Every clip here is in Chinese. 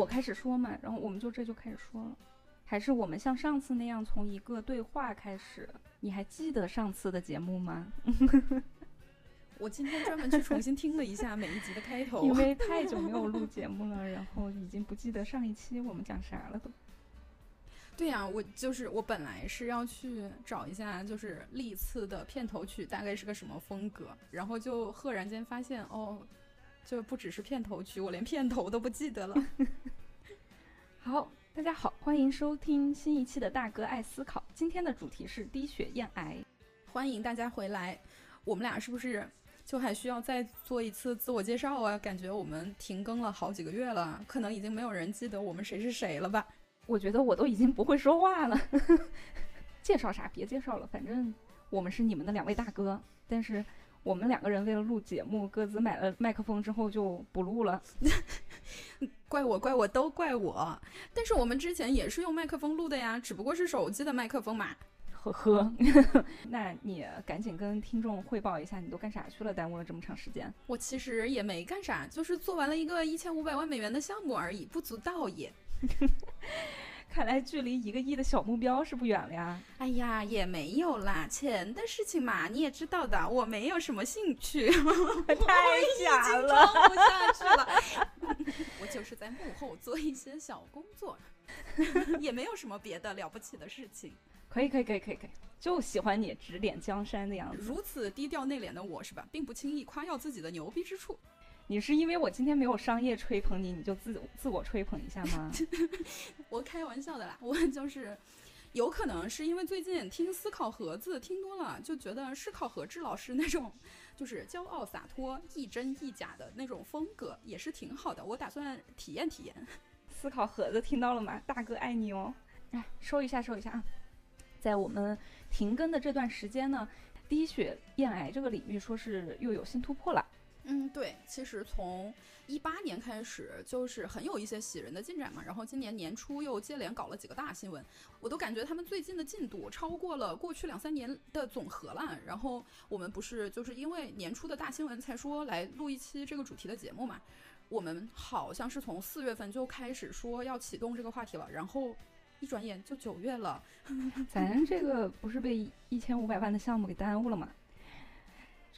我开始说嘛，然后我们就这就开始说了，还是我们像上次那样从一个对话开始？你还记得上次的节目吗？我今天专门去重新听了一下每一集的开头，因为 太久没有录节目了，然后已经不记得上一期我们讲啥了都。对呀，我就是我本来是要去找一下，就是历次的片头曲大概是个什么风格，然后就赫然间发现，哦，就不只是片头曲，我连片头都不记得了。好，大家好，欢迎收听新一期的大哥爱思考，今天的主题是低血厌癌，欢迎大家回来。我们俩是不是就还需要再做一次自我介绍啊？感觉我们停更了好几个月了，可能已经没有人记得我们谁是谁了吧？我觉得我都已经不会说话了，介绍啥？别介绍了，反正我们是你们的两位大哥。但是我们两个人为了录节目，各自买了麦克风之后就不录了。怪我，怪我，都怪我。但是我们之前也是用麦克风录的呀，只不过是手机的麦克风嘛。呵呵，那你赶紧跟听众汇报一下，你都干啥去了？耽误了这么长时间。我其实也没干啥，就是做完了一个一千五百万美元的项目而已，不足道也。看来距离一个亿的小目标是不远了呀！哎呀，也没有啦，钱的事情嘛，你也知道的，我没有什么兴趣。太假了，装不下去了。我就是在幕后做一些小工作，也没有什么别的了不起的事情。可以，可以，可以，可以，可以，就喜欢你指点江山的样子。如此低调内敛的我，是吧，并不轻易夸耀自己的牛逼之处。你是因为我今天没有商业吹捧你，你就自自我吹捧一下吗？我开玩笑的啦，我就是，有可能是因为最近听思考盒子听多了，就觉得思考盒子老师那种就是骄傲洒脱、亦真亦假的那种风格也是挺好的。我打算体验体验。思考盒子听到了吗？大哥爱你哦！来收一下，收一下啊！在我们停更的这段时间呢，低血厌癌这个领域说是又有新突破了。嗯，对，其实从一八年开始就是很有一些喜人的进展嘛，然后今年年初又接连搞了几个大新闻，我都感觉他们最近的进度超过了过去两三年的总和了。然后我们不是就是因为年初的大新闻才说来录一期这个主题的节目嘛？我们好像是从四月份就开始说要启动这个话题了，然后一转眼就九月了，咱这个不是被一千五百万的项目给耽误了吗？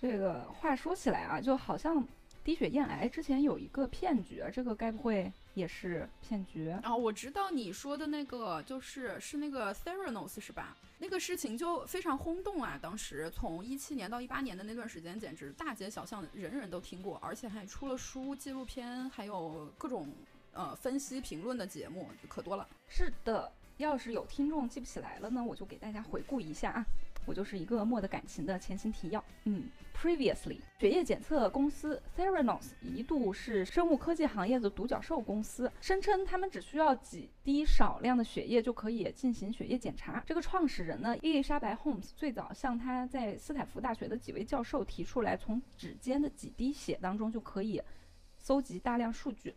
这个话说起来啊，就好像低血燕癌之前有一个骗局，这个该不会也是骗局啊？我知道你说的那个就是是那个 Theranos 是吧？那个事情就非常轰动啊！当时从一七年到一八年的那段时间，简直大街小巷人人都听过，而且还出了书、纪录片，还有各种呃分析评论的节目，可多了。是的，要是有听众记不起来了呢，我就给大家回顾一下啊。我就是一个莫得感情的前情提要。嗯，Previously，血液检测公司 Theranos 一度是生物科技行业的独角兽公司，声称他们只需要几滴少量的血液就可以进行血液检查。这个创始人呢，伊丽莎白 Holmes 最早向他在斯坦福大学的几位教授提出来，从指尖的几滴血当中就可以搜集大量数据。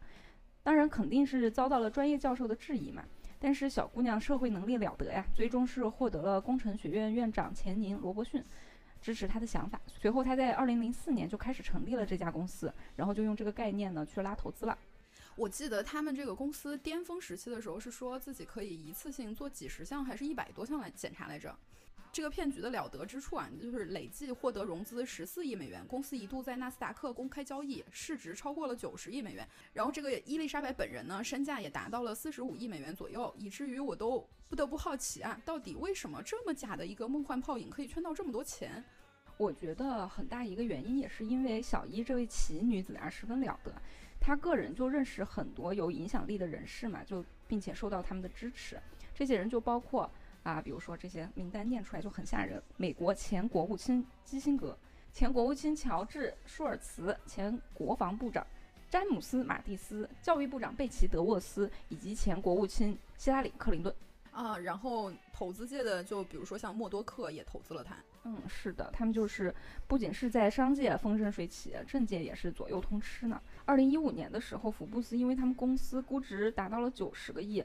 当然，肯定是遭到了专业教授的质疑嘛。但是小姑娘社会能力了得呀，最终是获得了工程学院院长钱宁罗伯逊支持她的想法。随后她在二零零四年就开始成立了这家公司，然后就用这个概念呢去拉投资了。我记得他们这个公司巅峰时期的时候是说自己可以一次性做几十项还是一百多项来检查来着。这个骗局的了得之处啊，就是累计获得融资十四亿美元，公司一度在纳斯达克公开交易，市值超过了九十亿美元。然后这个伊丽莎白本人呢，身价也达到了四十五亿美元左右，以至于我都不得不好奇啊，到底为什么这么假的一个梦幻泡影可以圈到这么多钱？我觉得很大一个原因也是因为小伊这位奇女子啊十分了得，她个人就认识很多有影响力的人士嘛，就并且受到他们的支持，这些人就包括。啊，比如说这些名单念出来就很吓人：美国前国务卿基辛格、前国务卿乔治舒尔茨、前国防部长詹姆斯马蒂斯、教育部长贝奇德沃斯以及前国务卿希拉里克林顿。啊，然后投资界的就比如说像默多克也投资了他。嗯，是的，他们就是不仅是在商界风生水起，政界也是左右通吃呢。二零一五年的时候，福布斯因为他们公司估值达到了九十个亿。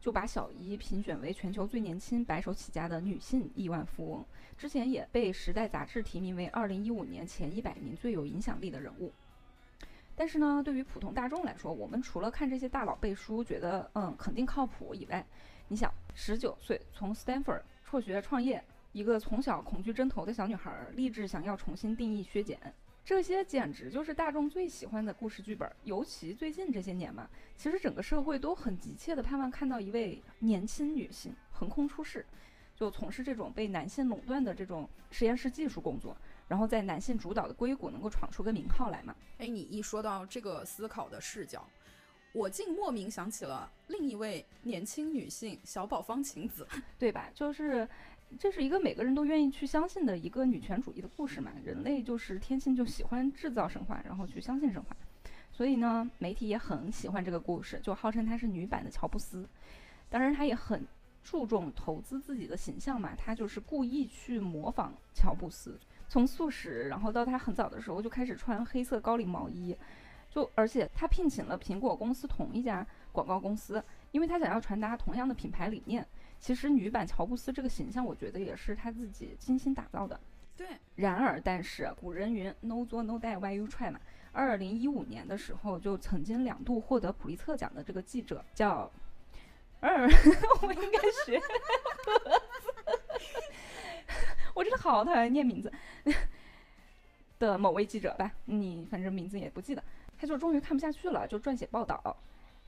就把小伊评选为全球最年轻白手起家的女性亿万富翁，之前也被《时代》杂志提名为2015年前100名最有影响力的人物。但是呢，对于普通大众来说，我们除了看这些大佬背书，觉得嗯肯定靠谱以外，你想，十九岁从 Stanford 辍学创业，一个从小恐惧针头的小女孩，立志想要重新定义削减。这些简直就是大众最喜欢的故事剧本，尤其最近这些年嘛，其实整个社会都很急切的盼望看到一位年轻女性横空出世，就从事这种被男性垄断的这种实验室技术工作，然后在男性主导的硅谷能够闯出个名号来嘛。哎，你一说到这个思考的视角，我竟莫名想起了另一位年轻女性小宝方晴子，对吧？就是。这是一个每个人都愿意去相信的一个女权主义的故事嘛？人类就是天性就喜欢制造神话，然后去相信神话，所以呢，媒体也很喜欢这个故事，就号称她是女版的乔布斯。当然，她也很注重投资自己的形象嘛，她就是故意去模仿乔布斯，从素食，然后到她很早的时候就开始穿黑色高领毛衣，就而且她聘请了苹果公司同一家广告公司，因为她想要传达同样的品牌理念。其实女版乔布斯这个形象，我觉得也是他自己精心打造的。对。然而，但是古人云 “No 作 No die, Why you try” 嘛。二零一五年的时候，就曾经两度获得普利策奖的这个记者叫，二，我应该学，我真的好讨厌念名字的某位记者吧，你反正名字也不记得，他就终于看不下去了，就撰写报道。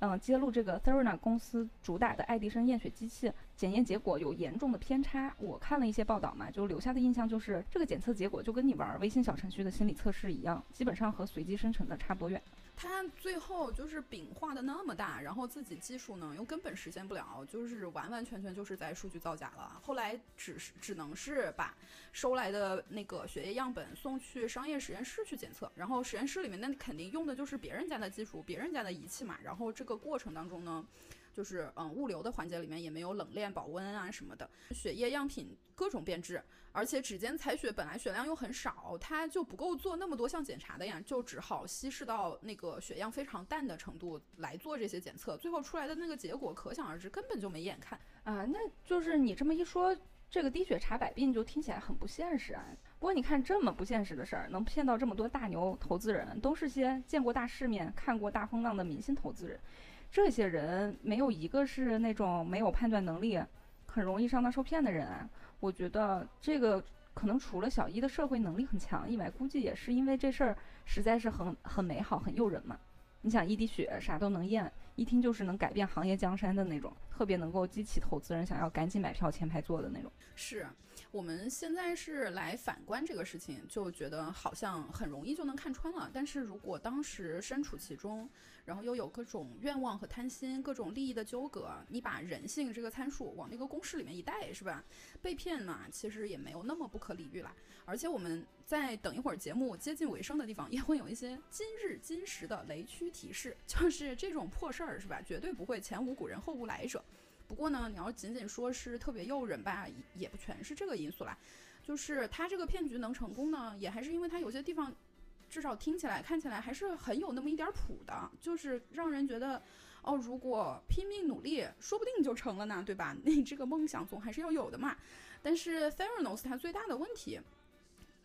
嗯，揭露这个 Therana 公司主打的爱迪生验血机器检验结果有严重的偏差。我看了一些报道嘛，就留下的印象就是这个检测结果就跟你玩微信小程序的心理测试一样，基本上和随机生成的差不多远。他最后就是饼画的那么大，然后自己技术呢又根本实现不了，就是完完全全就是在数据造假了。后来只是只能是把收来的那个血液样本送去商业实验室去检测，然后实验室里面那肯定用的就是别人家的技术、别人家的仪器嘛。然后这个过程当中呢。就是嗯，物流的环节里面也没有冷链保温啊什么的，血液样品各种变质，而且指尖采血本来血量又很少，它就不够做那么多项检查的呀，就只好稀释到那个血样非常淡的程度来做这些检测，最后出来的那个结果可想而知，根本就没眼看啊。那就是你这么一说，这个滴血查百病就听起来很不现实啊。不过你看这么不现实的事儿，能骗到这么多大牛投资人，都是些见过大世面、看过大风浪的明星投资人。这些人没有一个是那种没有判断能力、很容易上当受骗的人！我觉得这个可能除了小一的社会能力很强以外，估计也是因为这事儿实在是很很美好、很诱人嘛。你想一滴血啥都能验，一听就是能改变行业江山的那种，特别能够激起投资人想要赶紧买票前排坐的那种。是。我们现在是来反观这个事情，就觉得好像很容易就能看穿了。但是如果当时身处其中，然后又有各种愿望和贪心、各种利益的纠葛，你把人性这个参数往那个公式里面一带，是吧？被骗嘛，其实也没有那么不可理喻了。而且我们在等一会儿节目接近尾声的地方，也会有一些今日今时的雷区提示，就是这种破事儿，是吧？绝对不会前无古人后无来者。不过呢，你要仅仅说是特别诱人吧，也不全是这个因素啦。就是他这个骗局能成功呢，也还是因为他有些地方，至少听起来、看起来还是很有那么一点谱的，就是让人觉得，哦，如果拼命努力，说不定就成了呢，对吧？你这个梦想总还是要有的嘛。但是 Theranos 它最大的问题。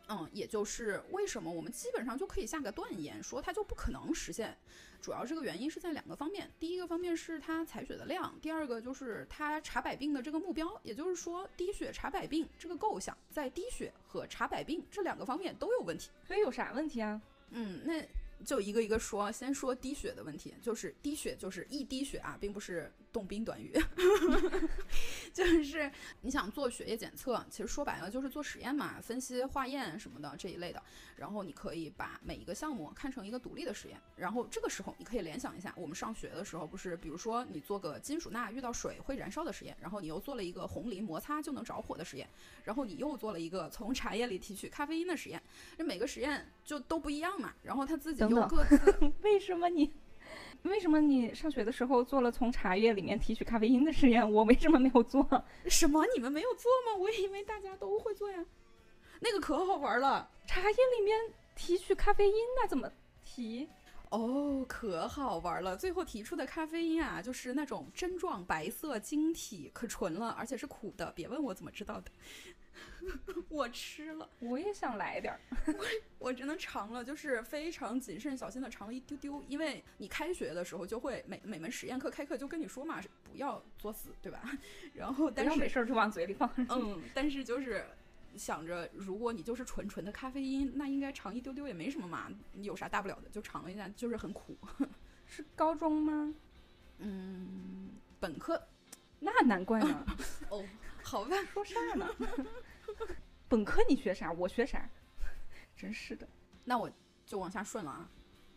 嗯，也就是为什么我们基本上就可以下个断言，说它就不可能实现。主要这个原因是在两个方面，第一个方面是它采血的量，第二个就是它查百病的这个目标，也就是说滴血查百病这个构想，在滴血和查百病这两个方面都有问题。所以有啥问题啊？嗯，那。就一个一个说，先说滴血的问题，就是滴血就是一滴血啊，并不是动宾短语，就是你想做血液检测，其实说白了就是做实验嘛，分析化验什么的这一类的。然后你可以把每一个项目看成一个独立的实验，然后这个时候你可以联想一下，我们上学的时候不是，比如说你做个金属钠遇到水会燃烧的实验，然后你又做了一个红磷摩擦就能着火的实验，然后你又做了一个从茶叶里提取咖啡因的实验，这每个实验就都不一样嘛，然后他自己。等等，为什么你为什么你上学的时候做了从茶叶里面提取咖啡因的实验？我为什么没有做？什么？你们没有做吗？我以为大家都会做呀。那个可好玩了，茶叶里面提取咖啡因，那怎么提？哦，可好玩了。最后提出的咖啡因啊，就是那种针状白色晶体，可纯了，而且是苦的。别问我怎么知道的。我吃了，我也想来点儿。我真的尝了，就是非常谨慎小心的尝了一丢丢，因为你开学的时候就会每每门实验课开课就跟你说嘛，不要作死，对吧？然后但是没事儿就往嘴里放。嗯，但是就是想着，如果你就是纯纯的咖啡因，那应该尝一丢丢也没什么嘛，有啥大不了的，就尝了一下，就是很苦。是高中吗？嗯，本科。那难怪呢。哦，好吧，说啥呢？本科你学啥？我学啥？真是的。那我就往下顺了啊。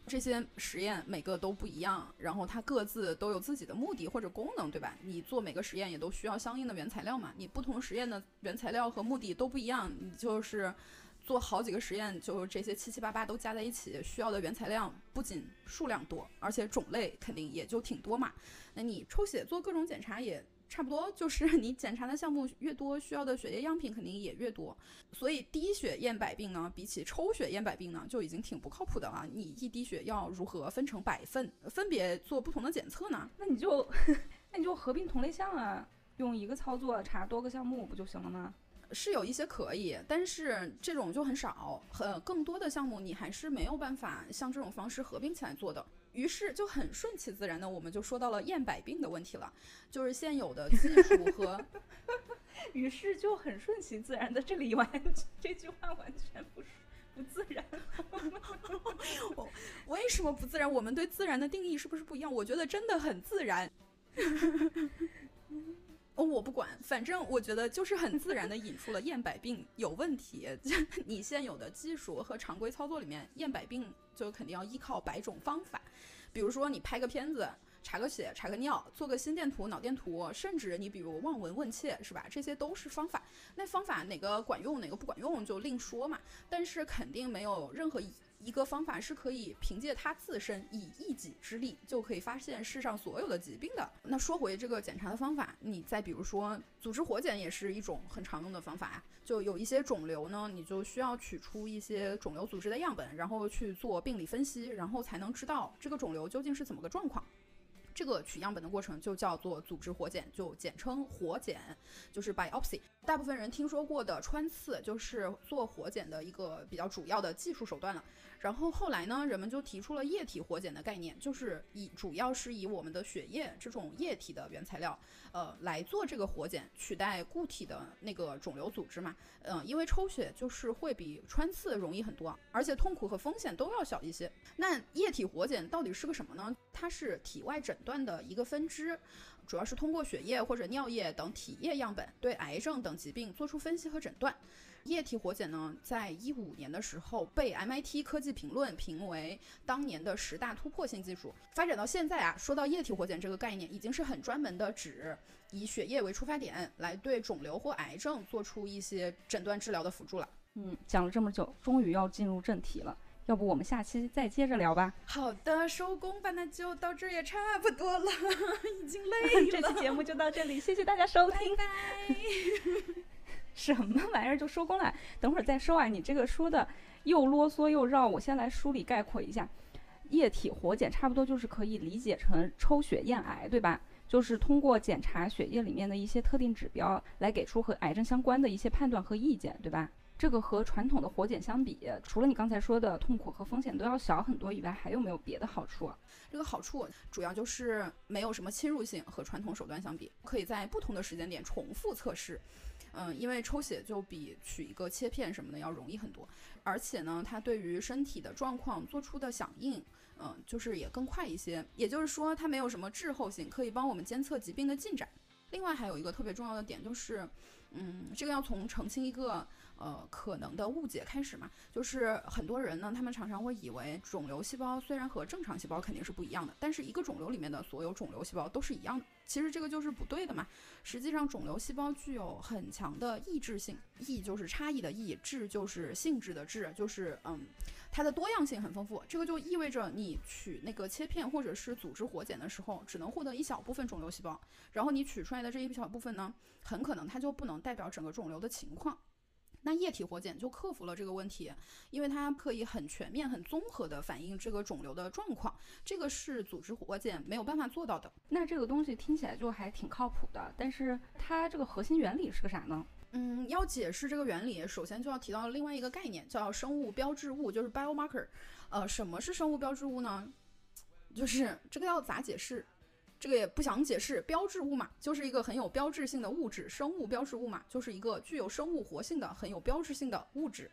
这些实验每个都不一样，然后它各自都有自己的目的或者功能，对吧？你做每个实验也都需要相应的原材料嘛。你不同实验的原材料和目的都不一样，你就是做好几个实验，就这些七七八八都加在一起，需要的原材料不仅数量多，而且种类肯定也就挺多嘛。那你抽血做各种检查也。差不多就是 你检查的项目越多，需要的血液样品肯定也越多。所以滴血验百病呢，比起抽血验百病呢，就已经挺不靠谱的了。你一滴血要如何分成百份，分别做不同的检测呢？那你就 那你就合并同类项啊，用一个操作查多个项目不就行了吗？是有一些可以，但是这种就很少，很更多的项目你还是没有办法像这种方式合并起来做的。于是就很顺其自然的，我们就说到了验百病的问题了，就是现有的技术和，于是就很顺其自然的，这里完这句话完全不是不自然，我为什么不自然？我们对自然的定义是不是不一样？我觉得真的很自然。哦，我不管，反正我觉得就是很自然的引出了验百病有问题。你现有的技术和常规操作里面验百病就肯定要依靠百种方法，比如说你拍个片子、查个血、查个尿、做个心电图、脑电图，甚至你比如望闻问切，是吧？这些都是方法。那方法哪个管用，哪个不管用就另说嘛。但是肯定没有任何一。个方法是可以凭借它自身以一己之力就可以发现世上所有的疾病的。那说回这个检查的方法，你再比如说组织活检也是一种很常用的方法呀。就有一些肿瘤呢，你就需要取出一些肿瘤组织的样本，然后去做病理分析，然后才能知道这个肿瘤究竟是怎么个状况。这个取样本的过程就叫做组织活检，就简称活检，就是 biopsy。大部分人听说过的穿刺，就是做活检的一个比较主要的技术手段了。然后后来呢，人们就提出了液体活检的概念，就是以主要是以我们的血液这种液体的原材料，呃，来做这个活检，取代固体的那个肿瘤组织嘛。嗯，因为抽血就是会比穿刺容易很多，而且痛苦和风险都要小一些。那液体活检到底是个什么呢？它是体外诊断的一个分支。主要是通过血液或者尿液等体液样本，对癌症等疾病做出分析和诊断。液体活检呢，在一五年的时候被 MIT 科技评论评为当年的十大突破性技术。发展到现在啊，说到液体活检这个概念，已经是很专门的指以血液为出发点，来对肿瘤或癌症做出一些诊断治疗的辅助了。嗯，讲了这么久，终于要进入正题了。要不我们下期再接着聊吧。好的，收工吧，那就到这也差不多了，已经累了。这期节目就到这里，谢谢大家收听。拜拜。什么玩意儿就收工了？等会儿再说啊！你这个说的又啰嗦又绕，我先来梳理概括一下。液体活检差不多就是可以理解成抽血验癌，对吧？就是通过检查血液里面的一些特定指标，来给出和癌症相关的一些判断和意见，对吧？这个和传统的活检相比，除了你刚才说的痛苦和风险都要小很多以外，还有没有别的好处？这个好处主要就是没有什么侵入性，和传统手段相比，可以在不同的时间点重复测试。嗯，因为抽血就比取一个切片什么的要容易很多，而且呢，它对于身体的状况做出的响应，嗯，就是也更快一些。也就是说，它没有什么滞后性，可以帮我们监测疾病的进展。另外还有一个特别重要的点就是，嗯，这个要从澄清一个。呃，可能的误解开始嘛，就是很多人呢，他们常常会以为肿瘤细胞虽然和正常细胞肯定是不一样的，但是一个肿瘤里面的所有肿瘤细胞都是一样的。其实这个就是不对的嘛。实际上，肿瘤细胞具有很强的异质性，异就是差异的异，质就是性质的质，就是嗯，它的多样性很丰富。这个就意味着你取那个切片或者是组织活检的时候，只能获得一小部分肿瘤细胞，然后你取出来的这一小部分呢，很可能它就不能代表整个肿瘤的情况。那液体活检就克服了这个问题，因为它可以很全面、很综合的反映这个肿瘤的状况，这个是组织活检没有办法做到的。那这个东西听起来就还挺靠谱的，但是它这个核心原理是个啥呢？嗯，要解释这个原理，首先就要提到另外一个概念，叫生物标志物，就是 biomarker。呃，什么是生物标志物呢？就是这个要咋解释？这个也不想解释。标志物嘛，就是一个很有标志性的物质。生物标志物嘛，就是一个具有生物活性的、很有标志性的物质。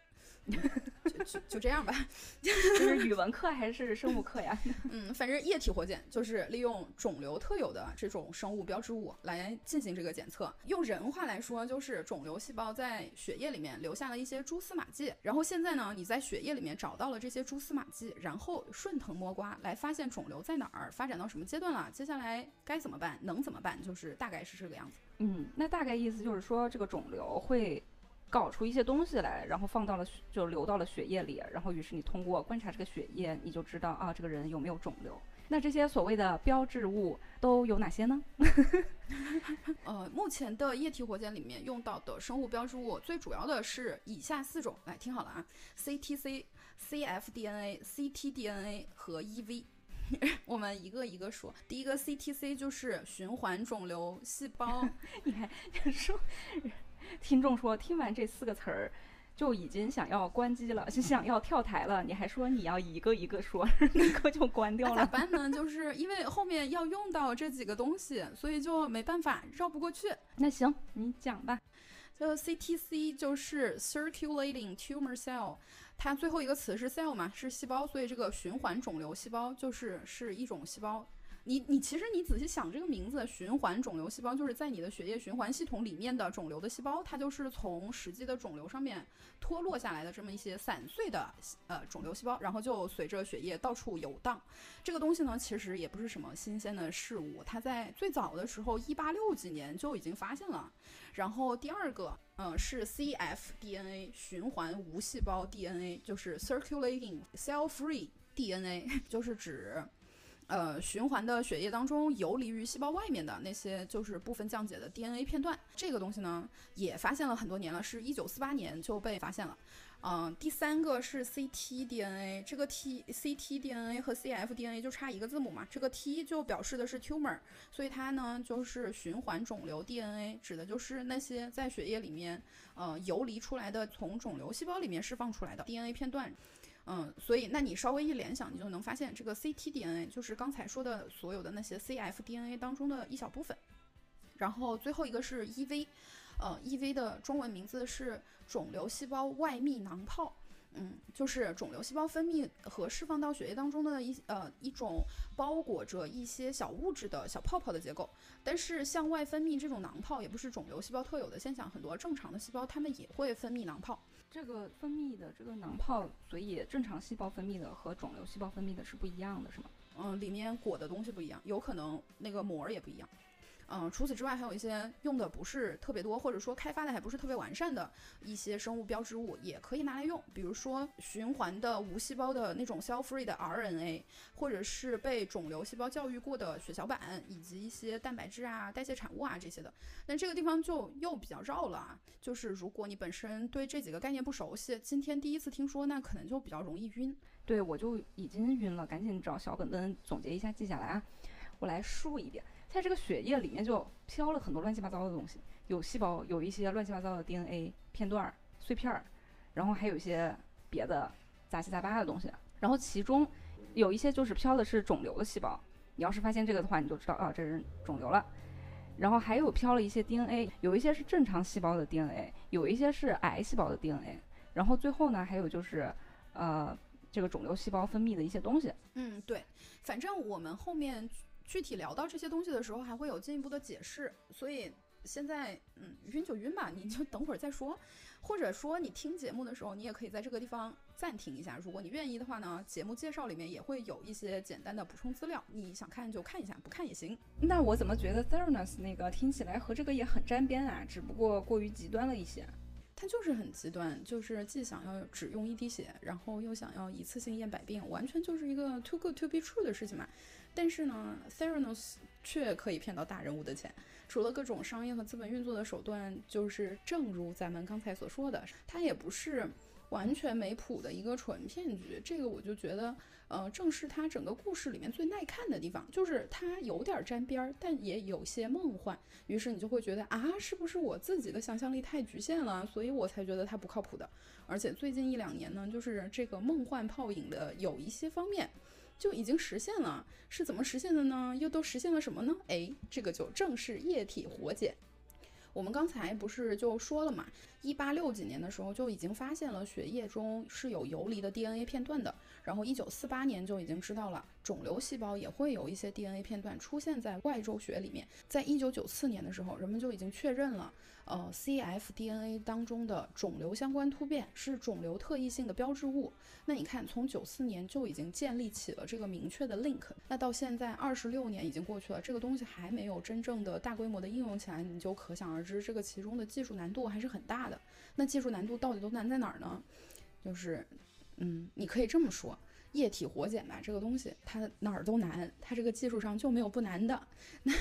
就就就这样吧，就是语文课还是生物课呀？嗯，反正液体活检就是利用肿瘤特有的这种生物标志物来进行这个检测。用人话来说，就是肿瘤细胞在血液里面留下了一些蛛丝马迹，然后现在呢，你在血液里面找到了这些蛛丝马迹，然后顺藤摸瓜来发现肿瘤在哪儿，发展到什么阶段了，接下来该怎么办，能怎么办，就是大概是这个样子。嗯，那大概意思就是说，这个肿瘤会。搞出一些东西来，然后放到了就流到了血液里，然后于是你通过观察这个血液，你就知道啊这个人有没有肿瘤。那这些所谓的标志物都有哪些呢？呃，目前的液体活检里面用到的生物标志物最主要的是以下四种，来听好了啊：CTC、cfDNA、ctDNA 和 EV。我们一个一个说。第一个 CTC 就是循环肿瘤细胞，你还说。听众说，听完这四个词儿，就已经想要关机了，就想要跳台了。你还说你要一个一个说，立刻就关掉了。咋办呢？就是因为后面要用到这几个东西，所以就没办法绕不过去。那行，你讲吧。就 CTC 就是 Circulating Tumor Cell，它最后一个词是 cell 嘛，是细胞，所以这个循环肿瘤细胞就是是一种细胞。你你其实你仔细想这个名字，循环肿瘤细胞就是在你的血液循环系统里面的肿瘤的细胞，它就是从实际的肿瘤上面脱落下来的这么一些散碎的呃肿瘤细胞，然后就随着血液到处游荡。这个东西呢，其实也不是什么新鲜的事物，它在最早的时候，一八六几年就已经发现了。然后第二个，嗯，是 cfDNA，循环无细胞 DNA，就是 circulating cell-free DNA，就是指。呃，循环的血液当中游离于细胞外面的那些就是部分降解的 DNA 片段，这个东西呢也发现了很多年了，是一九四八年就被发现了。嗯，第三个是 ctDNA，这个 T ctDNA 和 cfDNA 就差一个字母嘛，这个 T 就表示的是 tumor，所以它呢就是循环肿瘤 DNA，指的就是那些在血液里面呃游离出来的从肿瘤细胞里面释放出来的 DNA 片段。嗯，所以那你稍微一联想，你就能发现这个 ctDNA 就是刚才说的所有的那些 cfDNA 当中的一小部分。然后最后一个是 EV，呃，EV 的中文名字是肿瘤细胞外泌囊泡。嗯，就是肿瘤细胞分泌和释放到血液当中的一呃一种包裹着一些小物质的小泡泡的结构。但是向外分泌这种囊泡也不是肿瘤细胞特有的现象，很多正常的细胞它们也会分泌囊泡。这个分泌的这个囊泡，所以正常细胞分泌的和肿瘤细胞分泌的是不一样的，是吗？嗯，里面裹的东西不一样，有可能那个膜也不一样。嗯，除此之外，还有一些用的不是特别多，或者说开发的还不是特别完善的一些生物标志物，也可以拿来用。比如说循环的无细胞的那种 cell-free 的 RNA，或者是被肿瘤细胞教育过的血小板，以及一些蛋白质啊、代谢产物啊这些的。但这个地方就又比较绕了啊，就是如果你本身对这几个概念不熟悉，今天第一次听说，那可能就比较容易晕。对我就已经晕了，赶紧找小本本总结一下，记下来啊。我来述一遍。在这个血液里面就飘了很多乱七八糟的东西，有细胞，有一些乱七八糟的 DNA 片段碎片儿，然后还有一些别的杂七杂八的东西。然后其中有一些就是飘的是肿瘤的细胞，你要是发现这个的话，你就知道啊，这是肿瘤了。然后还有飘了一些 DNA，有一些是正常细胞的 DNA，有一些是癌细胞的 DNA。然后最后呢，还有就是呃这个肿瘤细胞分泌的一些东西。嗯，对，反正我们后面。具体聊到这些东西的时候，还会有进一步的解释。所以现在，嗯，晕就晕吧，你就等会儿再说。或者说，你听节目的时候，你也可以在这个地方暂停一下。如果你愿意的话呢，节目介绍里面也会有一些简单的补充资料，你想看就看一下，不看也行。那我怎么觉得 Theranos 那个听起来和这个也很沾边啊？只不过过于极端了一些。它就是很极端，就是既想要只用一滴血，然后又想要一次性验百病，完全就是一个 too good to be true 的事情嘛。但是呢，Theranos 却可以骗到大人物的钱。除了各种商业和资本运作的手段，就是正如咱们刚才所说的，它也不是完全没谱的一个纯骗局。这个我就觉得，呃，正是它整个故事里面最耐看的地方，就是它有点沾边儿，但也有些梦幻。于是你就会觉得啊，是不是我自己的想象力太局限了，所以我才觉得它不靠谱的。而且最近一两年呢，就是这个梦幻泡影的有一些方面。就已经实现了，是怎么实现的呢？又都实现了什么呢？哎，这个就正是液体活检。我们刚才不是就说了嘛，一八六几年的时候就已经发现了血液中是有游离的 DNA 片段的，然后一九四八年就已经知道了肿瘤细胞也会有一些 DNA 片段出现在外周血里面，在一九九四年的时候，人们就已经确认了。呃，cfDNA 当中的肿瘤相关突变是肿瘤特异性的标志物。那你看，从九四年就已经建立起了这个明确的 link。那到现在二十六年已经过去了，这个东西还没有真正的大规模的应用起来，你就可想而知，这个其中的技术难度还是很大的。那技术难度到底都难在哪儿呢？就是，嗯，你可以这么说。液体活检吧，这个东西它哪儿都难，它这个技术上就没有不难的。那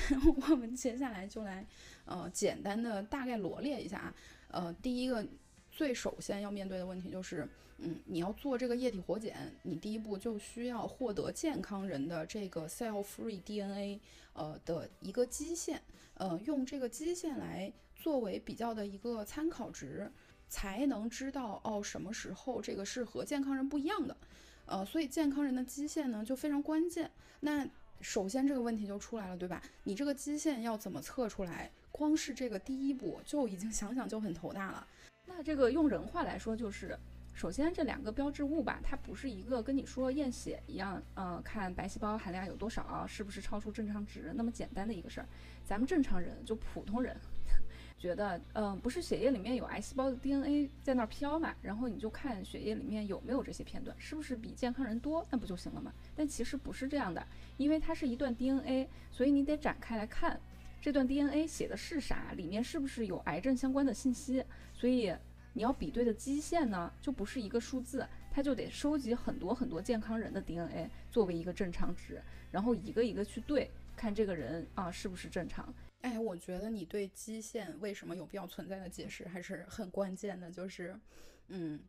我们接下来就来，呃，简单的大概罗列一下啊。呃，第一个最首先要面对的问题就是，嗯，你要做这个液体活检，你第一步就需要获得健康人的这个 cell-free DNA，呃的一个基线，呃，用这个基线来作为比较的一个参考值，才能知道哦什么时候这个是和健康人不一样的。呃，所以健康人的基线呢就非常关键。那首先这个问题就出来了，对吧？你这个基线要怎么测出来？光是这个第一步就已经想想就很头大了。那这个用人话来说，就是首先这两个标志物吧，它不是一个跟你说验血一样，呃，看白细胞含量有多少，是不是超出正常值那么简单的一个事儿。咱们正常人就普通人。觉得，嗯，不是血液里面有癌细胞的 DNA 在那儿飘嘛？然后你就看血液里面有没有这些片段，是不是比健康人多，那不就行了吗？但其实不是这样的，因为它是一段 DNA，所以你得展开来看，这段 DNA 写的是啥，里面是不是有癌症相关的信息？所以你要比对的基线呢，就不是一个数字，它就得收集很多很多健康人的 DNA 作为一个正常值，然后一个一个去对，看这个人啊是不是正常。哎，我觉得你对基线为什么有必要存在的解释还是很关键的。就是，嗯，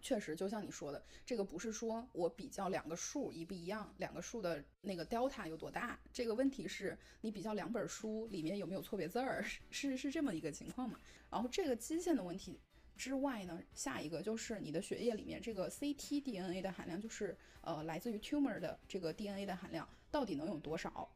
确实，就像你说的，这个不是说我比较两个数一不一样，两个数的那个 delta 有多大。这个问题是你比较两本书里面有没有错别字儿，是是这么一个情况嘛？然后这个基线的问题之外呢，下一个就是你的血液里面这个 ctDNA 的含量，就是呃来自于 tumor 的这个 DNA 的含量到底能有多少？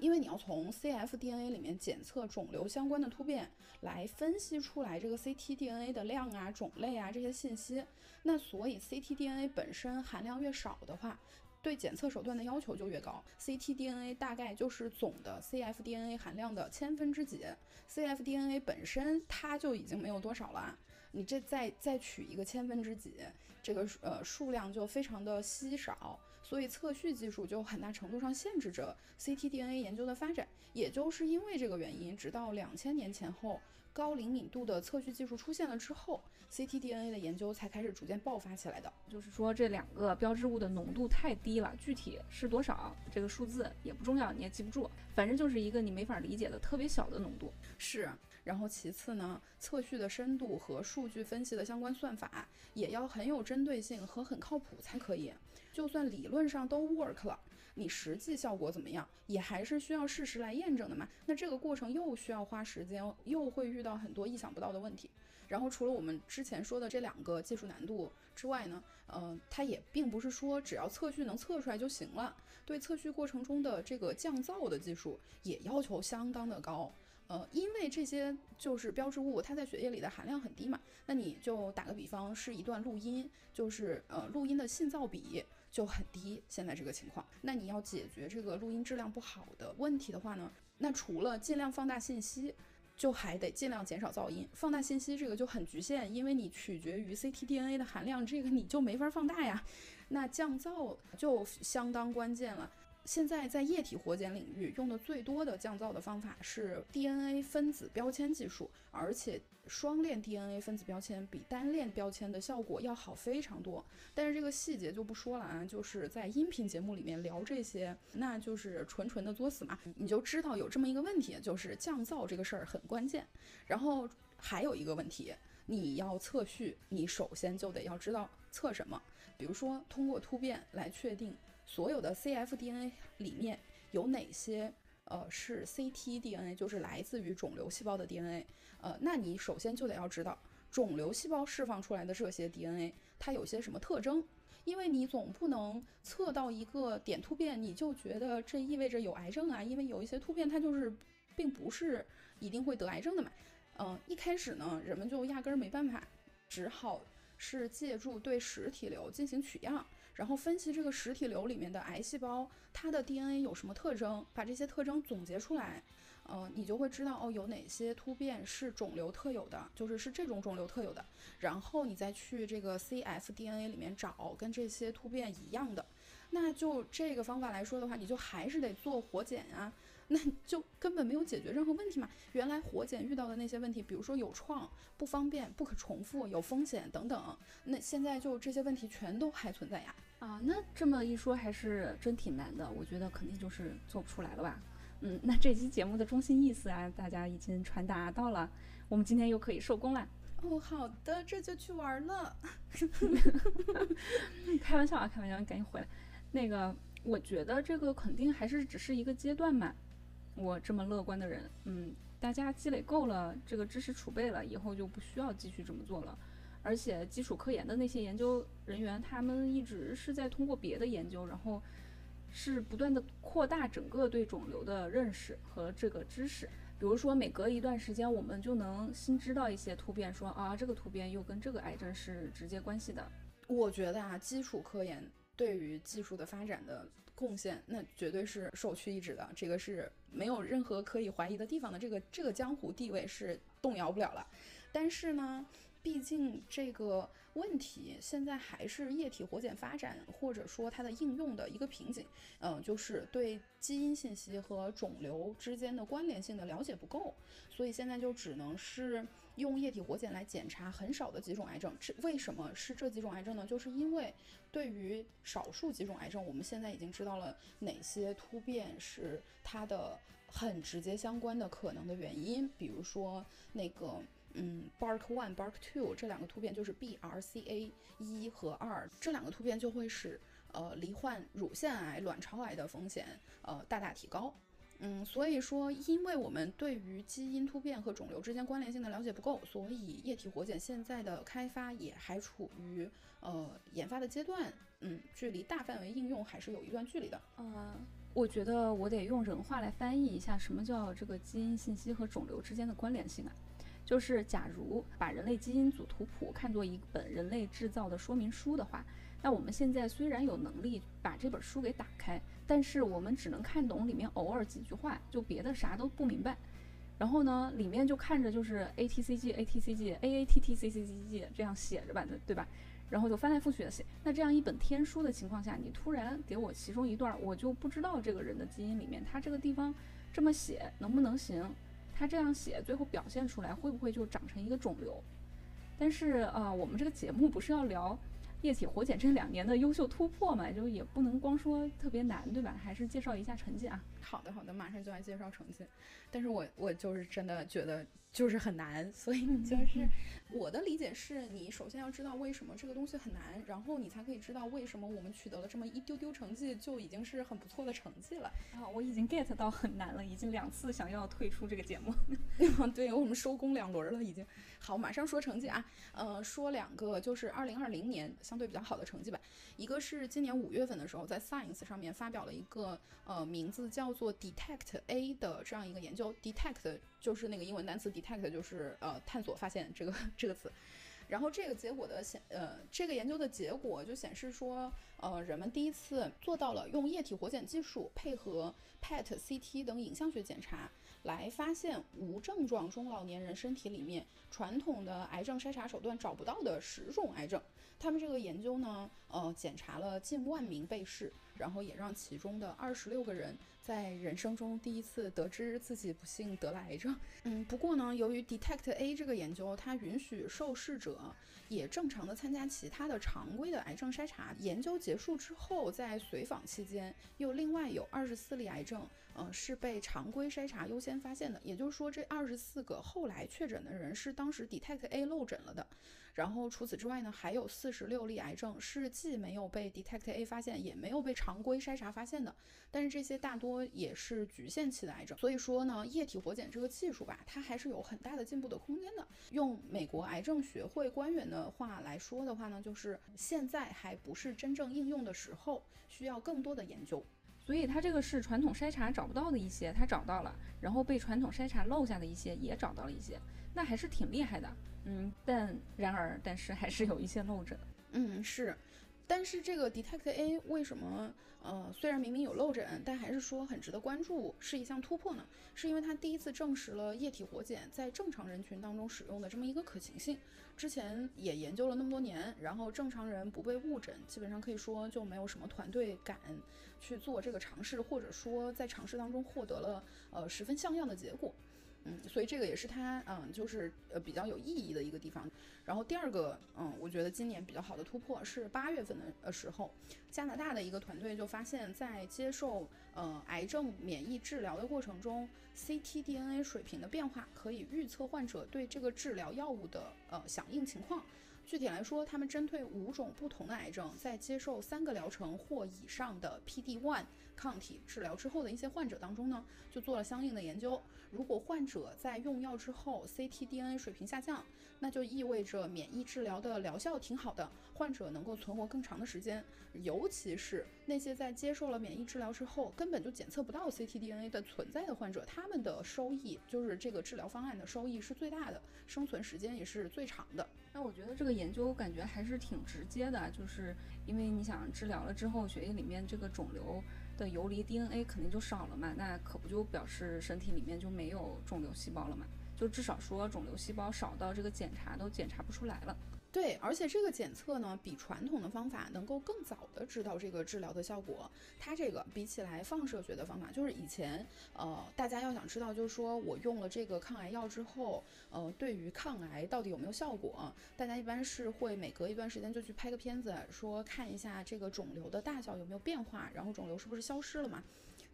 因为你要从 cfDNA 里面检测肿瘤相关的突变，来分析出来这个 ctDNA 的量啊、种类啊这些信息。那所以 ctDNA 本身含量越少的话，对检测手段的要求就越高。ctDNA 大概就是总的 cfDNA 含量的千分之几，cfDNA 本身它就已经没有多少了，你这再再取一个千分之几，这个呃数量就非常的稀少。所以测序技术就很大程度上限制着 ctDNA 研究的发展，也就是因为这个原因，直到两千年前后，高灵敏度的测序技术出现了之后，ctDNA 的研究才开始逐渐爆发起来的。就是说这两个标志物的浓度太低了，具体是多少，这个数字也不重要，你也记不住，反正就是一个你没法理解的特别小的浓度。是。然后其次呢，测序的深度和数据分析的相关算法也要很有针对性和很靠谱才可以。就算理论上都 work 了，你实际效果怎么样，也还是需要事实来验证的嘛。那这个过程又需要花时间，又会遇到很多意想不到的问题。然后除了我们之前说的这两个技术难度之外呢，呃，它也并不是说只要测序能测出来就行了。对测序过程中的这个降噪的技术也要求相当的高。呃，因为这些就是标志物，它在血液里的含量很低嘛。那你就打个比方，是一段录音，就是呃，录音的信噪比。就很低，现在这个情况，那你要解决这个录音质量不好的问题的话呢，那除了尽量放大信息，就还得尽量减少噪音。放大信息这个就很局限，因为你取决于 ctDNA 的含量，这个你就没法放大呀。那降噪就相当关键了。现在在液体活检领域用的最多的降噪的方法是 DNA 分子标签技术，而且双链 DNA 分子标签比单链标签的效果要好非常多。但是这个细节就不说了啊，就是在音频节目里面聊这些，那就是纯纯的作死嘛。你就知道有这么一个问题，就是降噪这个事儿很关键。然后还有一个问题。你要测序，你首先就得要知道测什么。比如说，通过突变来确定所有的 cfDNA 里面有哪些呃是 ctDNA，就是来自于肿瘤细胞的 DNA。呃，那你首先就得要知道肿瘤细胞释放出来的这些 DNA 它有些什么特征，因为你总不能测到一个点突变，你就觉得这意味着有癌症啊？因为有一些突变它就是并不是一定会得癌症的嘛。嗯，一开始呢，人们就压根儿没办法，只好。是借助对实体瘤进行取样，然后分析这个实体瘤里面的癌细胞，它的 DNA 有什么特征，把这些特征总结出来，呃，你就会知道哦，有哪些突变是肿瘤特有的，就是是这种肿瘤特有的，然后你再去这个 cfDNA 里面找跟这些突变一样的，那就这个方法来说的话，你就还是得做活检啊。那就根本没有解决任何问题嘛。原来活检遇到的那些问题，比如说有创、不方便、不可重复、有风险等等，那现在就这些问题全都还存在呀。啊，那这么一说还是真挺难的。我觉得肯定就是做不出来了吧。嗯，那这期节目的中心意思啊，大家已经传达到了。我们今天又可以收工了。哦，好的，这就去玩了。开玩笑啊，开玩笑，你赶紧回来。那个，我觉得这个肯定还是只是一个阶段嘛。我这么乐观的人，嗯，大家积累够了这个知识储备了，以后就不需要继续这么做了。而且基础科研的那些研究人员，他们一直是在通过别的研究，然后是不断的扩大整个对肿瘤的认识和这个知识。比如说，每隔一段时间，我们就能新知道一些突变，说啊，这个突变又跟这个癌症是直接关系的。我觉得啊，基础科研对于技术的发展的。贡献那绝对是首屈一指的，这个是没有任何可以怀疑的地方的。这个这个江湖地位是动摇不了了。但是呢，毕竟这个问题现在还是液体活检发展或者说它的应用的一个瓶颈。嗯，就是对基因信息和肿瘤之间的关联性的了解不够，所以现在就只能是。用液体活检来检查很少的几种癌症，这为什么是这几种癌症呢？就是因为对于少数几种癌症，我们现在已经知道了哪些突变是它的很直接相关的可能的原因。比如说那个，嗯，Bark One、Bark Two 这两个突变就是 BRCA 一和二，这两个突变就会使呃罹患乳腺癌、卵巢癌的风险呃大大提高。嗯，所以说，因为我们对于基因突变和肿瘤之间关联性的了解不够，所以液体活检现在的开发也还处于呃研发的阶段。嗯，距离大范围应用还是有一段距离的。呃，我觉得我得用人话来翻译一下，什么叫这个基因信息和肿瘤之间的关联性啊？就是假如把人类基因组图谱看作一本人类制造的说明书的话。那我们现在虽然有能力把这本书给打开，但是我们只能看懂里面偶尔几句话，就别的啥都不明白。然后呢，里面就看着就是 A T C G A T C G A A T T C C G G 这样写着吧，对吧？然后就翻来覆去的写。那这样一本天书的情况下，你突然给我其中一段，我就不知道这个人的基因里面他这个地方这么写能不能行？他这样写最后表现出来会不会就长成一个肿瘤？但是呃，我们这个节目不是要聊？液体活检这两年的优秀突破嘛，就也不能光说特别难，对吧？还是介绍一下成绩啊。好的，好的，马上就来介绍成绩。但是我我就是真的觉得。就是很难，所以你就是我的理解是，你首先要知道为什么这个东西很难，然后你才可以知道为什么我们取得了这么一丢丢成绩就已经是很不错的成绩了。啊，我已经 get 到很难了，已经两次想要退出这个节目。对我们收工两轮了已经。好，马上说成绩啊，呃，说两个就是二零二零年相对比较好的成绩吧。一个是今年五月份的时候，在 Science 上面发表了一个呃名字叫做 Detect A 的这样一个研究，Detect。就是那个英文单词 detect，就是呃探索发现这个这个词，然后这个结果的显呃这个研究的结果就显示说，呃人们第一次做到了用液体活检技术配合 PET、CT 等影像学检查来发现无症状中老年人身体里面传统的癌症筛查手段找不到的十种癌症。他们这个研究呢，呃检查了近万名被试，然后也让其中的二十六个人。在人生中第一次得知自己不幸得了癌症。嗯，不过呢，由于 Detect A 这个研究，它允许受试者也正常的参加其他的常规的癌症筛查。研究结束之后，在随访期间，又另外有二十四例癌症，呃，是被常规筛查优先发现的。也就是说，这二十四个后来确诊的人是当时 Detect A 漏诊了的。然后除此之外呢，还有四十六例癌症是既没有被 Detect A 发现，也没有被常规筛查发现的。但是这些大多也是局限期的癌症。所以说呢，液体活检这个技术吧，它还是有很大的进步的空间的。用美国癌症学会官员的话来说的话呢，就是现在还不是真正应用的时候，需要更多的研究。所以它这个是传统筛查找不到的一些，它找到了，然后被传统筛查漏下的一些也找到了一些，那还是挺厉害的。嗯，但然而，但是还是有一些漏诊。嗯，是。但是这个 Detect A 为什么呃虽然明明有漏诊，但还是说很值得关注，是一项突破呢？是因为它第一次证实了液体活检在正常人群当中使用的这么一个可行性。之前也研究了那么多年，然后正常人不被误诊，基本上可以说就没有什么团队敢去做这个尝试，或者说在尝试当中获得了呃十分像样的结果。嗯，所以这个也是它，嗯，就是呃比较有意义的一个地方。然后第二个，嗯，我觉得今年比较好的突破是八月份的呃时候，加拿大的一个团队就发现，在接受呃癌症免疫治疗的过程中，ctDNA 水平的变化可以预测患者对这个治疗药物的呃响应情况。具体来说，他们针对五种不同的癌症，在接受三个疗程或以上的 PD-1 抗体治疗之后的一些患者当中呢，就做了相应的研究。如果患者在用药之后 ctDNA 水平下降，那就意味着免疫治疗的疗效挺好的，患者能够存活更长的时间。尤其是那些在接受了免疫治疗之后根本就检测不到 ctDNA 的存在的患者，他们的收益就是这个治疗方案的收益是最大的，生存时间也是最长的。那我觉得这个研究感觉还是挺直接的，就是因为你想治疗了之后，血液里面这个肿瘤的游离 DNA 肯定就少了嘛，那可不就表示身体里面就没有肿瘤细胞了嘛？就至少说肿瘤细胞少到这个检查都检查不出来了。对，而且这个检测呢，比传统的方法能够更早的知道这个治疗的效果。它这个比起来放射学的方法，就是以前，呃，大家要想知道，就是说我用了这个抗癌药之后，呃，对于抗癌到底有没有效果，大家一般是会每隔一段时间就去拍个片子，说看一下这个肿瘤的大小有没有变化，然后肿瘤是不是消失了嘛。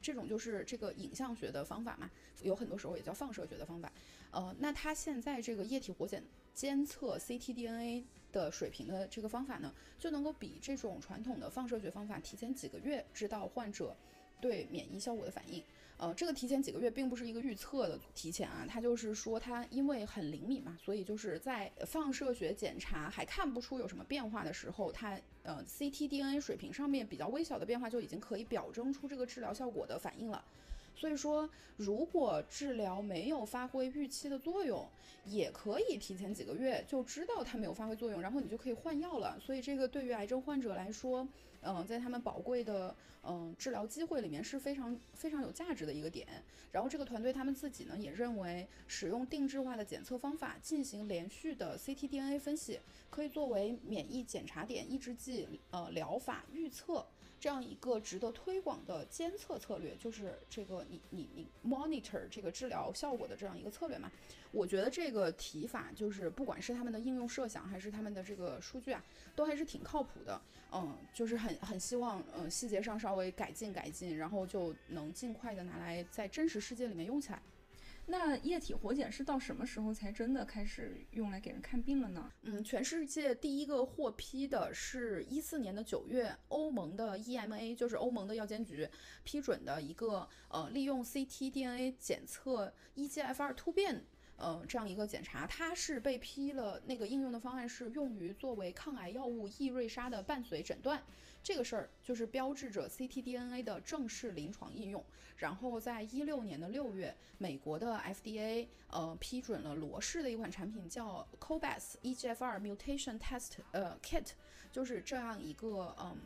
这种就是这个影像学的方法嘛，有很多时候也叫放射学的方法。呃，那它现在这个液体活检监测 ctDNA 的水平的这个方法呢，就能够比这种传统的放射学方法提前几个月知道患者对免疫效果的反应。呃，这个提前几个月并不是一个预测的提前啊，它就是说它因为很灵敏嘛，所以就是在放射学检查还看不出有什么变化的时候，它呃 ctDNA 水平上面比较微小的变化就已经可以表征出这个治疗效果的反应了。所以说，如果治疗没有发挥预期的作用，也可以提前几个月就知道它没有发挥作用，然后你就可以换药了。所以这个对于癌症患者来说，嗯，在他们宝贵的嗯治疗机会里面是非常非常有价值的一个点。然后这个团队他们自己呢也认为，使用定制化的检测方法进行连续的 ctDNA 分析，可以作为免疫检查点抑制剂呃疗法预测。这样一个值得推广的监测策略，就是这个你你你 monitor 这个治疗效果的这样一个策略嘛？我觉得这个提法就是不管是他们的应用设想，还是他们的这个数据啊，都还是挺靠谱的。嗯，就是很很希望嗯细节上稍微改进改进，然后就能尽快的拿来在真实世界里面用起来。那液体活检是到什么时候才真的开始用来给人看病了呢？嗯，全世界第一个获批的是一四年的九月，欧盟的 EMA 就是欧盟的药监局批准的一个呃利用 ctDNA 检测 EGFR 突变。呃，这样一个检查，它是被批了。那个应用的方案是用于作为抗癌药物易瑞沙的伴随诊断，这个事儿就是标志着 ctDNA 的正式临床应用。然后在一六年的六月，美国的 FDA 呃批准了罗氏的一款产品叫 Cobas EGFR Mutation Test 呃 Kit，就是这样一个嗯，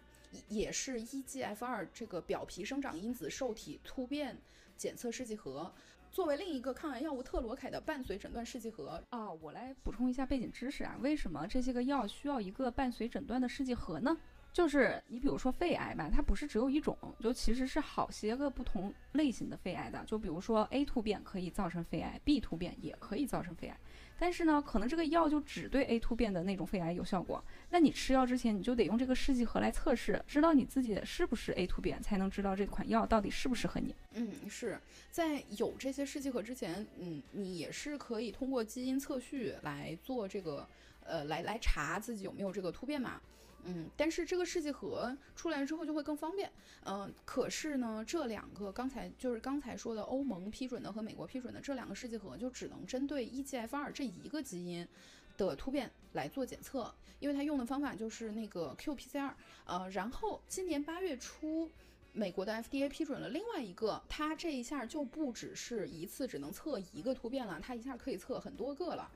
也是 EGFR 这个表皮生长因子受体突变检测试剂盒。作为另一个抗癌药物特罗凯的伴随诊断试剂盒啊，我来补充一下背景知识啊，为什么这些个药需要一个伴随诊断的试剂盒呢？就是你比如说肺癌吧，它不是只有一种，就其实是好些个不同类型的肺癌的。就比如说 A 突变可以造成肺癌，B 突变也可以造成肺癌。但是呢，可能这个药就只对 A 突变的那种肺癌有效果。那你吃药之前，你就得用这个试剂盒来测试，知道你自己是不是 A 突变，才能知道这款药到底适不适合你。嗯，是在有这些试剂盒之前，嗯，你也是可以通过基因测序来做这个，呃，来来查自己有没有这个突变嘛。嗯，但是这个试剂盒出来之后就会更方便。嗯，可是呢，这两个刚才就是刚才说的欧盟批准的和美国批准的这两个试剂盒，就只能针对 EGFR 这一个基因的突变来做检测，因为它用的方法就是那个 qPCR。呃，然后今年八月初，美国的 FDA 批准了另外一个，它这一下就不只是一次只能测一个突变了，它一下可以测很多个了。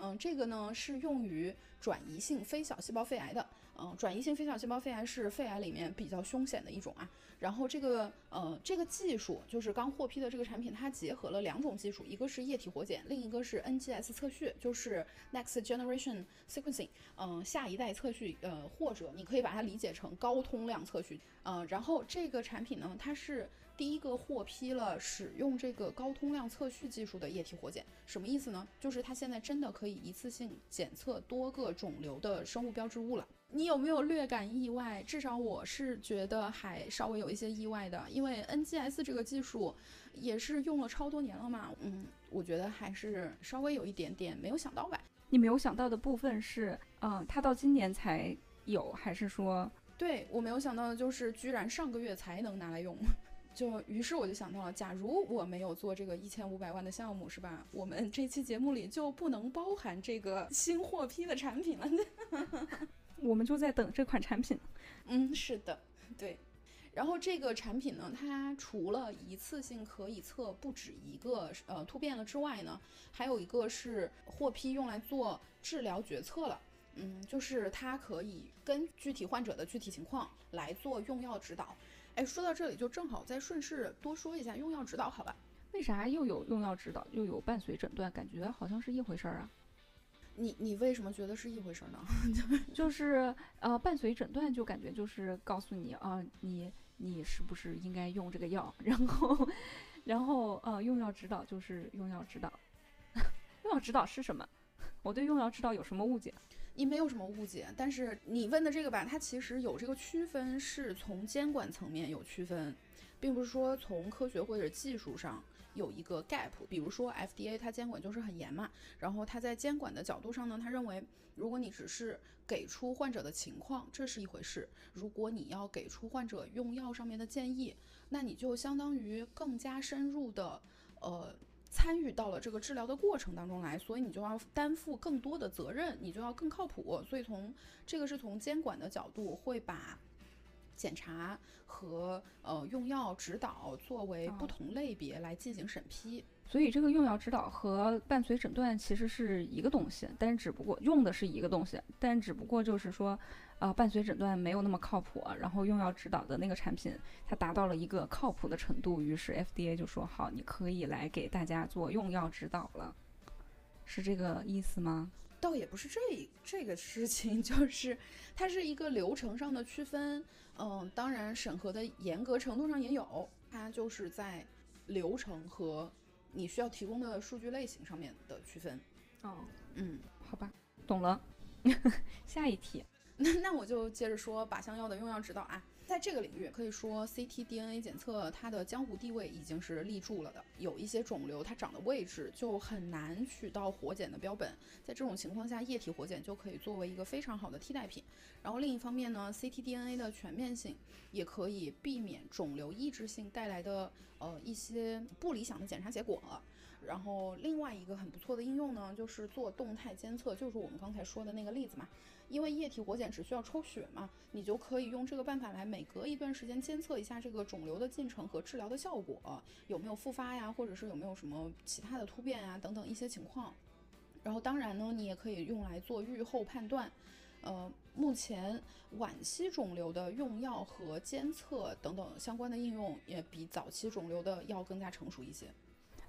嗯，这个呢是用于转移性非小细胞肺癌的。嗯，转移性非小细胞肺癌是肺癌里面比较凶险的一种啊。然后这个呃这个技术就是刚获批的这个产品，它结合了两种技术，一个是液体活检，另一个是 NGS 测序，就是 Next Generation Sequencing，嗯，下一代测序，呃，或者你可以把它理解成高通量测序。嗯，然后这个产品呢，它是。第一个获批了使用这个高通量测序技术的液体活检，什么意思呢？就是它现在真的可以一次性检测多个肿瘤的生物标志物了。你有没有略感意外？至少我是觉得还稍微有一些意外的，因为 NGS 这个技术也是用了超多年了嘛。嗯，我觉得还是稍微有一点点没有想到吧。你没有想到的部分是，嗯，它到今年才有，还是说？对我没有想到的就是，居然上个月才能拿来用。就于是我就想到了，假如我没有做这个一千五百万的项目，是吧？我们这期节目里就不能包含这个新获批的产品了。我们就在等这款产品。嗯，是的，对。然后这个产品呢，它除了一次性可以测不止一个呃突变了之外呢，还有一个是获批用来做治疗决策了。嗯，就是它可以跟具体患者的具体情况来做用药指导。哎，说到这里就正好再顺势多说一下用药指导，好吧？为啥又有用药指导，又有伴随诊断？感觉好像是一回事儿啊。你你为什么觉得是一回事儿呢？就是呃，伴随诊断就感觉就是告诉你啊，你你是不是应该用这个药？然后然后呃，用药指导就是用药指导。用药指导是什么？我对用药指导有什么误解？你没有什么误解，但是你问的这个吧，它其实有这个区分，是从监管层面有区分，并不是说从科学或者技术上有一个 gap。比如说 FDA 它监管就是很严嘛，然后它在监管的角度上呢，它认为如果你只是给出患者的情况，这是一回事；如果你要给出患者用药上面的建议，那你就相当于更加深入的，呃。参与到了这个治疗的过程当中来，所以你就要担负更多的责任，你就要更靠谱。所以从这个是从监管的角度，会把检查和呃用药指导作为不同类别来进行审批。所以这个用药指导和伴随诊断其实是一个东西，但是只不过用的是一个东西，但只不过就是说。呃，伴随诊断没有那么靠谱，然后用药指导的那个产品，它达到了一个靠谱的程度，于是 FDA 就说好，你可以来给大家做用药指导了，是这个意思吗？倒也不是这这个事情，就是它是一个流程上的区分，嗯，当然审核的严格程度上也有，它就是在流程和你需要提供的数据类型上面的区分。哦，嗯，好吧，懂了，下一题。那那我就接着说靶向药的用药指导啊，在这个领域可以说 ctDNA 检测它的江湖地位已经是立住了的。有一些肿瘤它长的位置就很难取到活检的标本，在这种情况下，液体活检就可以作为一个非常好的替代品。然后另一方面呢，ctDNA 的全面性也可以避免肿瘤抑制性带来的呃一些不理想的检查结果。然后另外一个很不错的应用呢，就是做动态监测，就是我们刚才说的那个例子嘛。因为液体活检只需要抽血嘛，你就可以用这个办法来每隔一段时间监测一下这个肿瘤的进程和治疗的效果有没有复发呀，或者是有没有什么其他的突变啊等等一些情况。然后当然呢，你也可以用来做预后判断。呃，目前晚期肿瘤的用药和监测等等相关的应用也比早期肿瘤的要更加成熟一些。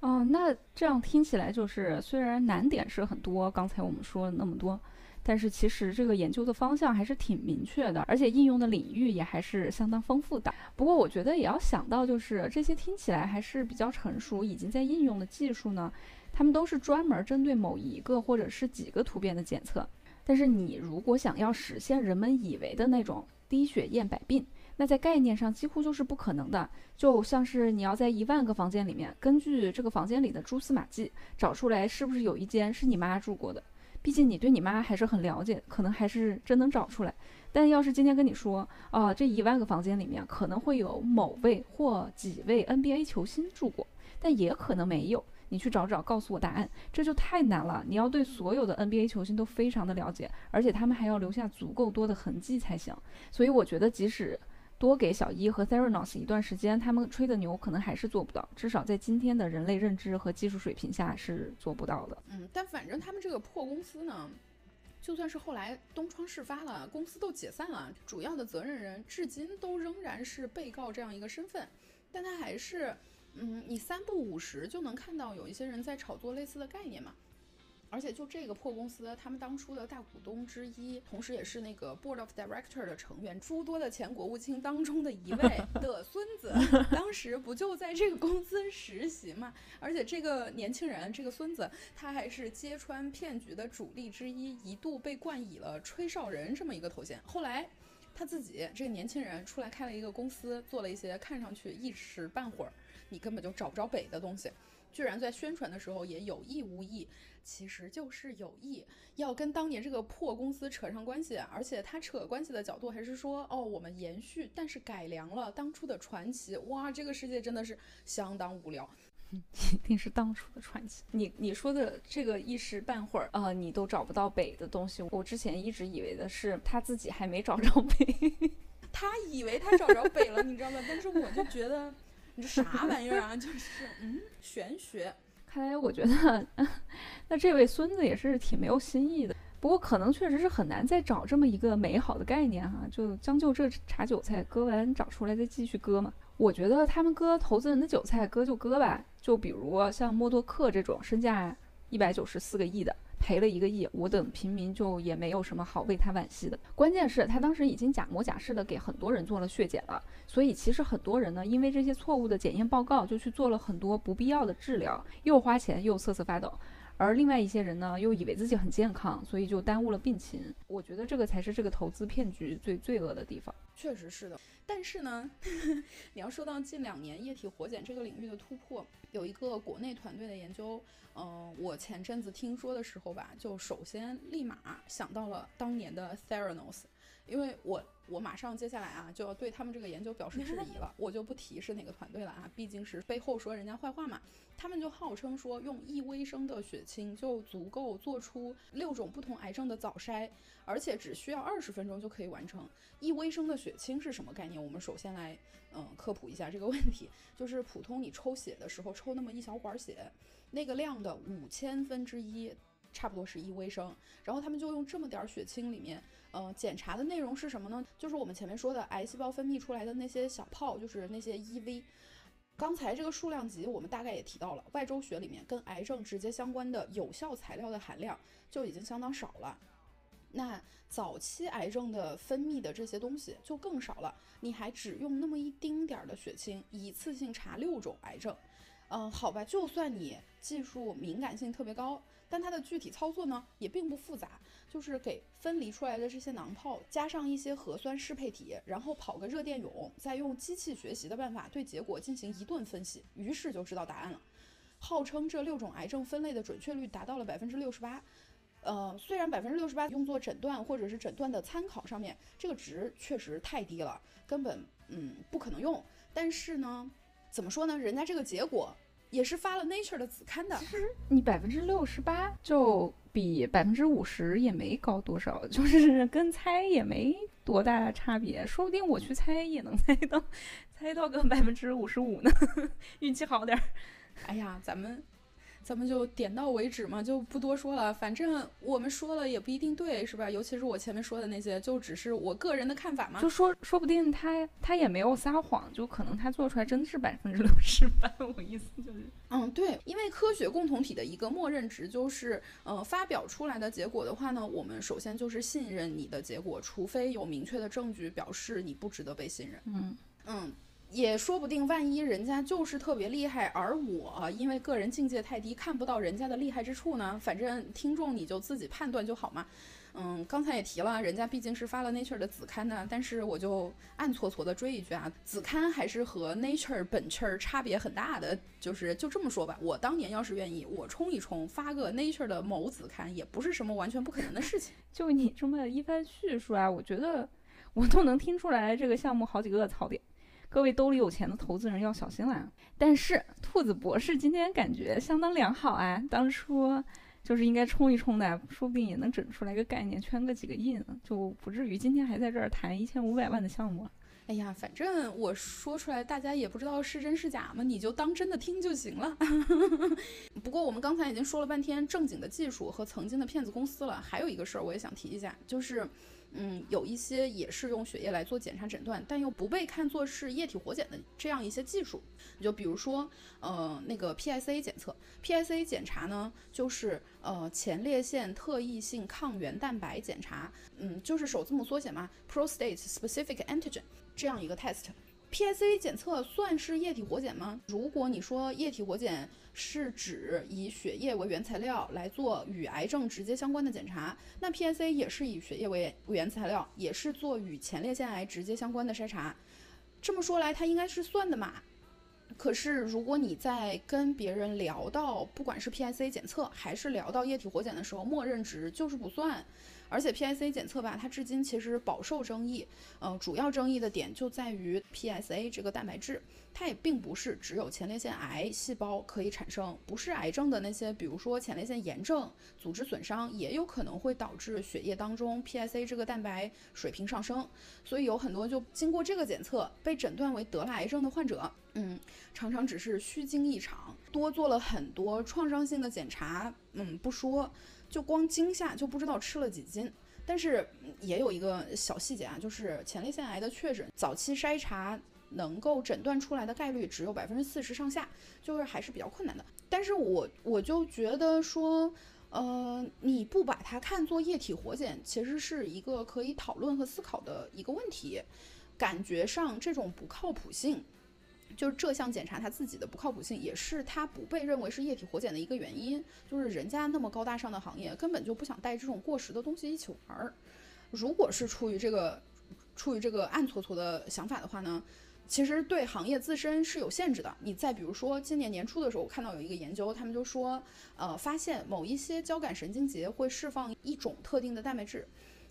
哦，那这样听起来就是虽然难点是很多，刚才我们说了那么多。但是其实这个研究的方向还是挺明确的，而且应用的领域也还是相当丰富的。不过我觉得也要想到，就是这些听起来还是比较成熟、已经在应用的技术呢，他们都是专门针对某一个或者是几个突变的检测。但是你如果想要实现人们以为的那种低血验百病，那在概念上几乎就是不可能的。就像是你要在一万个房间里面，根据这个房间里的蛛丝马迹，找出来是不是有一间是你妈住过的。毕竟你对你妈还是很了解，可能还是真能找出来。但要是今天跟你说，啊，这一万个房间里面可能会有某位或几位 NBA 球星住过，但也可能没有。你去找找，告诉我答案，这就太难了。你要对所有的 NBA 球星都非常的了解，而且他们还要留下足够多的痕迹才行。所以我觉得，即使多给小伊和 Theranos 一段时间，他们吹的牛可能还是做不到，至少在今天的人类认知和技术水平下是做不到的。嗯，但反正他们这个破公司呢，就算是后来东窗事发了，公司都解散了，主要的责任人至今都仍然是被告这样一个身份，但他还是。嗯，你三不五十就能看到有一些人在炒作类似的概念嘛，而且就这个破公司，他们当初的大股东之一，同时也是那个 board of director 的成员，诸多的前国务卿当中的一位 的孙子，当时不就在这个公司实习嘛？而且这个年轻人，这个孙子，他还是揭穿骗局的主力之一，一度被冠以了吹哨人这么一个头衔。后来他自己这个年轻人出来开了一个公司，做了一些看上去一时半会儿。你根本就找不着北的东西，居然在宣传的时候也有意无意，其实就是有意要跟当年这个破公司扯上关系，而且他扯关系的角度还是说，哦，我们延续，但是改良了当初的传奇。哇，这个世界真的是相当无聊，一定是当初的传奇。你你说的这个一时半会儿啊，你都找不到北的东西，我之前一直以为的是他自己还没找着北，他以为他找着北了，你知道吗？但是我就觉得你。这啥玩意儿啊？就是嗯，玄学。看来我觉得，那这位孙子也是挺没有新意的。不过可能确实是很难再找这么一个美好的概念哈，就将就这茬韭菜，割完找出来再继续割嘛。我觉得他们割投资人的韭菜，割就割吧。就比如像默多克这种身价一百九十四个亿的。赔了一个亿，我等平民就也没有什么好为他惋惜的。关键是，他当时已经假模假式的给很多人做了血检了，所以其实很多人呢，因为这些错误的检验报告，就去做了很多不必要的治疗，又花钱又瑟瑟发抖。而另外一些人呢，又以为自己很健康，所以就耽误了病情。我觉得这个才是这个投资骗局最罪恶的地方。确实是的，但是呢，你要说到近两年液体活检这个领域的突破，有一个国内团队的研究，嗯，我前阵子听说的时候吧，就首先立马想到了当年的 Theranos，因为我。我马上接下来啊就要对他们这个研究表示质疑了，我就不提是哪个团队了啊，毕竟是背后说人家坏话嘛。他们就号称说用一微升的血清就足够做出六种不同癌症的早筛，而且只需要二十分钟就可以完成。一微升的血清是什么概念？我们首先来嗯科普一下这个问题，就是普通你抽血的时候抽那么一小管血，那个量的五千分之一。差不多是一微升，然后他们就用这么点儿血清里面，嗯，检查的内容是什么呢？就是我们前面说的癌细胞分泌出来的那些小泡，就是那些 EV。刚才这个数量级我们大概也提到了，外周血里面跟癌症直接相关的有效材料的含量就已经相当少了。那早期癌症的分泌的这些东西就更少了，你还只用那么一丁点儿的血清，一次性查六种癌症。嗯，好吧，就算你技术敏感性特别高。但它的具体操作呢，也并不复杂，就是给分离出来的这些囊泡加上一些核酸适配体，然后跑个热电泳，再用机器学习的办法对结果进行一顿分析，于是就知道答案了。号称这六种癌症分类的准确率达到了百分之六十八，呃，虽然百分之六十八用作诊断或者是诊断的参考上面，这个值确实太低了，根本嗯不可能用。但是呢，怎么说呢，人家这个结果。也是发了 Nature 的子刊的。其实你百分之六十八就比百分之五十也没高多少，就是 跟猜也没多大差别。说不定我去猜也能猜到，猜到个百分之五十五呢，运气好点儿。哎呀，咱们。咱们就点到为止嘛，就不多说了。反正我们说了也不一定对，是吧？尤其是我前面说的那些，就只是我个人的看法嘛。就说说不定他他也没有撒谎，就可能他做出来真的是百分之六十八。我意思就是，嗯，对，因为科学共同体的一个默认值就是，呃，发表出来的结果的话呢，我们首先就是信任你的结果，除非有明确的证据表示你不值得被信任。嗯嗯。也说不定，万一人家就是特别厉害，而我因为个人境界太低，看不到人家的厉害之处呢？反正听众你就自己判断就好嘛。嗯，刚才也提了，人家毕竟是发了 Nature 的子刊呢，但是我就暗搓搓的追一句啊，子刊还是和 Nature 本圈差别很大的，就是就这么说吧。我当年要是愿意，我冲一冲发个 Nature 的某子刊，也不是什么完全不可能的事情。就你这么一番叙述啊，我觉得我都能听出来这个项目好几个槽点。各位兜里有钱的投资人要小心了。但是兔子博士今天感觉相当良好啊，当初就是应该冲一冲的，说不定也能整出来个概念，圈个几个亿呢，就不至于今天还在这儿谈一千五百万的项目。哎呀，反正我说出来大家也不知道是真是假嘛，你就当真的听就行了。不过我们刚才已经说了半天正经的技术和曾经的骗子公司了，还有一个事儿我也想提一下，就是。嗯，有一些也是用血液来做检查诊断，但又不被看作是液体活检的这样一些技术。你就比如说，呃，那个 PSA 检测，PSA 检查呢，就是呃前列腺特异性抗原蛋白检查，嗯，就是首字母缩写嘛，Prostate Specific Antigen 这样一个 test。PSA 检测算是液体活检吗？如果你说液体活检是指以血液为原材料来做与癌症直接相关的检查，那 PSA 也是以血液为原材料，也是做与前列腺癌直接相关的筛查。这么说来，它应该是算的嘛？可是如果你在跟别人聊到不管是 PSA 检测还是聊到液体活检的时候，默认值就是不算。而且 PSA 检测吧，它至今其实饱受争议。呃，主要争议的点就在于 PSA 这个蛋白质，它也并不是只有前列腺癌细胞可以产生，不是癌症的那些，比如说前列腺炎症、组织损伤，也有可能会导致血液当中 PSA 这个蛋白水平上升。所以有很多就经过这个检测被诊断为得了癌症的患者，嗯，常常只是虚惊一场，多做了很多创伤性的检查，嗯，不说。就光惊吓就不知道吃了几斤，但是也有一个小细节啊，就是前列腺癌的确诊早期筛查能够诊断出来的概率只有百分之四十上下，就是还是比较困难的。但是我我就觉得说，呃，你不把它看作液体活检，其实是一个可以讨论和思考的一个问题，感觉上这种不靠谱性。就是这项检查它自己的不靠谱性，也是它不被认为是液体活检的一个原因。就是人家那么高大上的行业，根本就不想带这种过时的东西一起玩儿。如果是出于这个，出于这个暗搓搓的想法的话呢，其实对行业自身是有限制的。你再比如说，今年年初的时候，我看到有一个研究，他们就说，呃，发现某一些交感神经节会释放一种特定的蛋白质。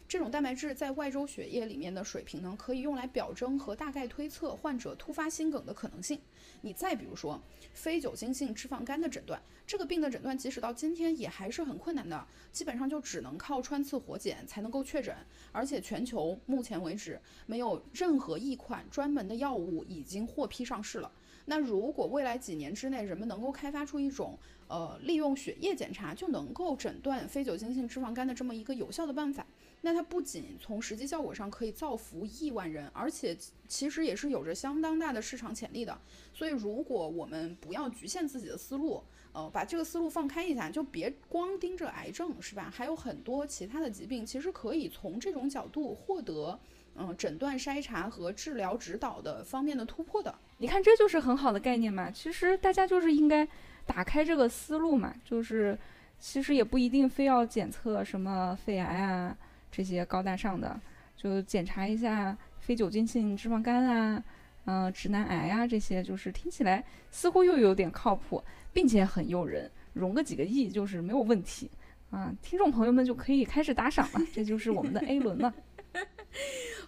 这种蛋白质在外周血液里面的水平呢，可以用来表征和大概推测患者突发心梗的可能性。你再比如说非酒精性脂肪肝的诊断，这个病的诊断即使到今天也还是很困难的，基本上就只能靠穿刺活检才能够确诊。而且全球目前为止没有任何一款专门的药物已经获批上市了。那如果未来几年之内人们能够开发出一种，呃，利用血液检查就能够诊断非酒精性脂肪肝的这么一个有效的办法。那它不仅从实际效果上可以造福亿万人，而且其实也是有着相当大的市场潜力的。所以，如果我们不要局限自己的思路，呃，把这个思路放开一下，就别光盯着癌症，是吧？还有很多其他的疾病，其实可以从这种角度获得，嗯，诊断、筛查和治疗指导的方面的突破的。你看，这就是很好的概念嘛。其实大家就是应该打开这个思路嘛，就是其实也不一定非要检测什么肺癌啊。这些高大上的，就检查一下非酒精性脂肪肝啊，嗯，直男癌啊，这些就是听起来似乎又有点靠谱，并且很诱人，融个几个亿就是没有问题啊！听众朋友们就可以开始打赏了，这就是我们的 A 轮了。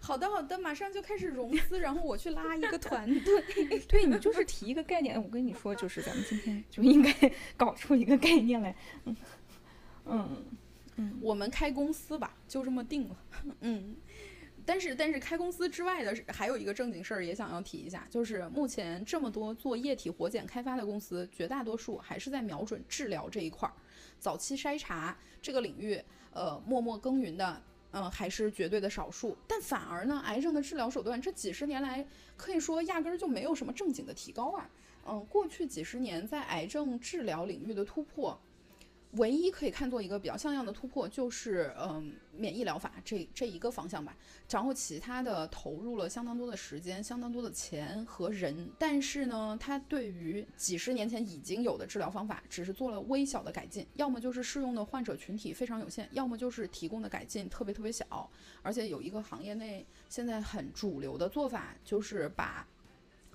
好的，好的，马上就开始融资，然后我去拉一个团队。对你就是提一个概念，我跟你说，就是咱们今天就应该搞出一个概念来，嗯嗯。我们开公司吧，就这么定了。嗯，但是但是开公司之外的还有一个正经事儿也想要提一下，就是目前这么多做液体活检开发的公司，绝大多数还是在瞄准治疗这一块儿，早期筛查这个领域，呃，默默耕耘的。嗯，还是绝对的少数，但反而呢，癌症的治疗手段这几十年来可以说压根儿就没有什么正经的提高啊。嗯，过去几十年在癌症治疗领域的突破。唯一可以看作一个比较像样的突破，就是嗯免疫疗法这这一个方向吧。然后其他的投入了相当多的时间、相当多的钱和人，但是呢，它对于几十年前已经有的治疗方法，只是做了微小的改进，要么就是适用的患者群体非常有限，要么就是提供的改进特别特别小。而且有一个行业内现在很主流的做法，就是把。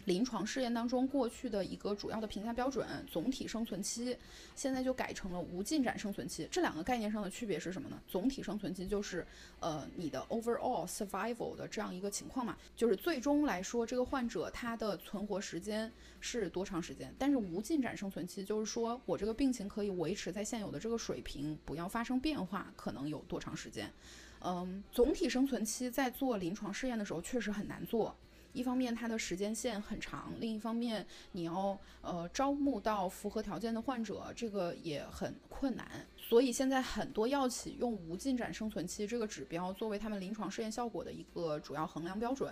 临床试验当中，过去的一个主要的评价标准——总体生存期，现在就改成了无进展生存期。这两个概念上的区别是什么呢？总体生存期就是，呃，你的 overall survival 的这样一个情况嘛，就是最终来说，这个患者他的存活时间是多长时间。但是无进展生存期就是说我这个病情可以维持在现有的这个水平，不要发生变化，可能有多长时间？嗯，总体生存期在做临床试验的时候确实很难做。一方面它的时间线很长，另一方面你要呃招募到符合条件的患者，这个也很困难。所以现在很多药企用无进展生存期这个指标作为他们临床试验效果的一个主要衡量标准。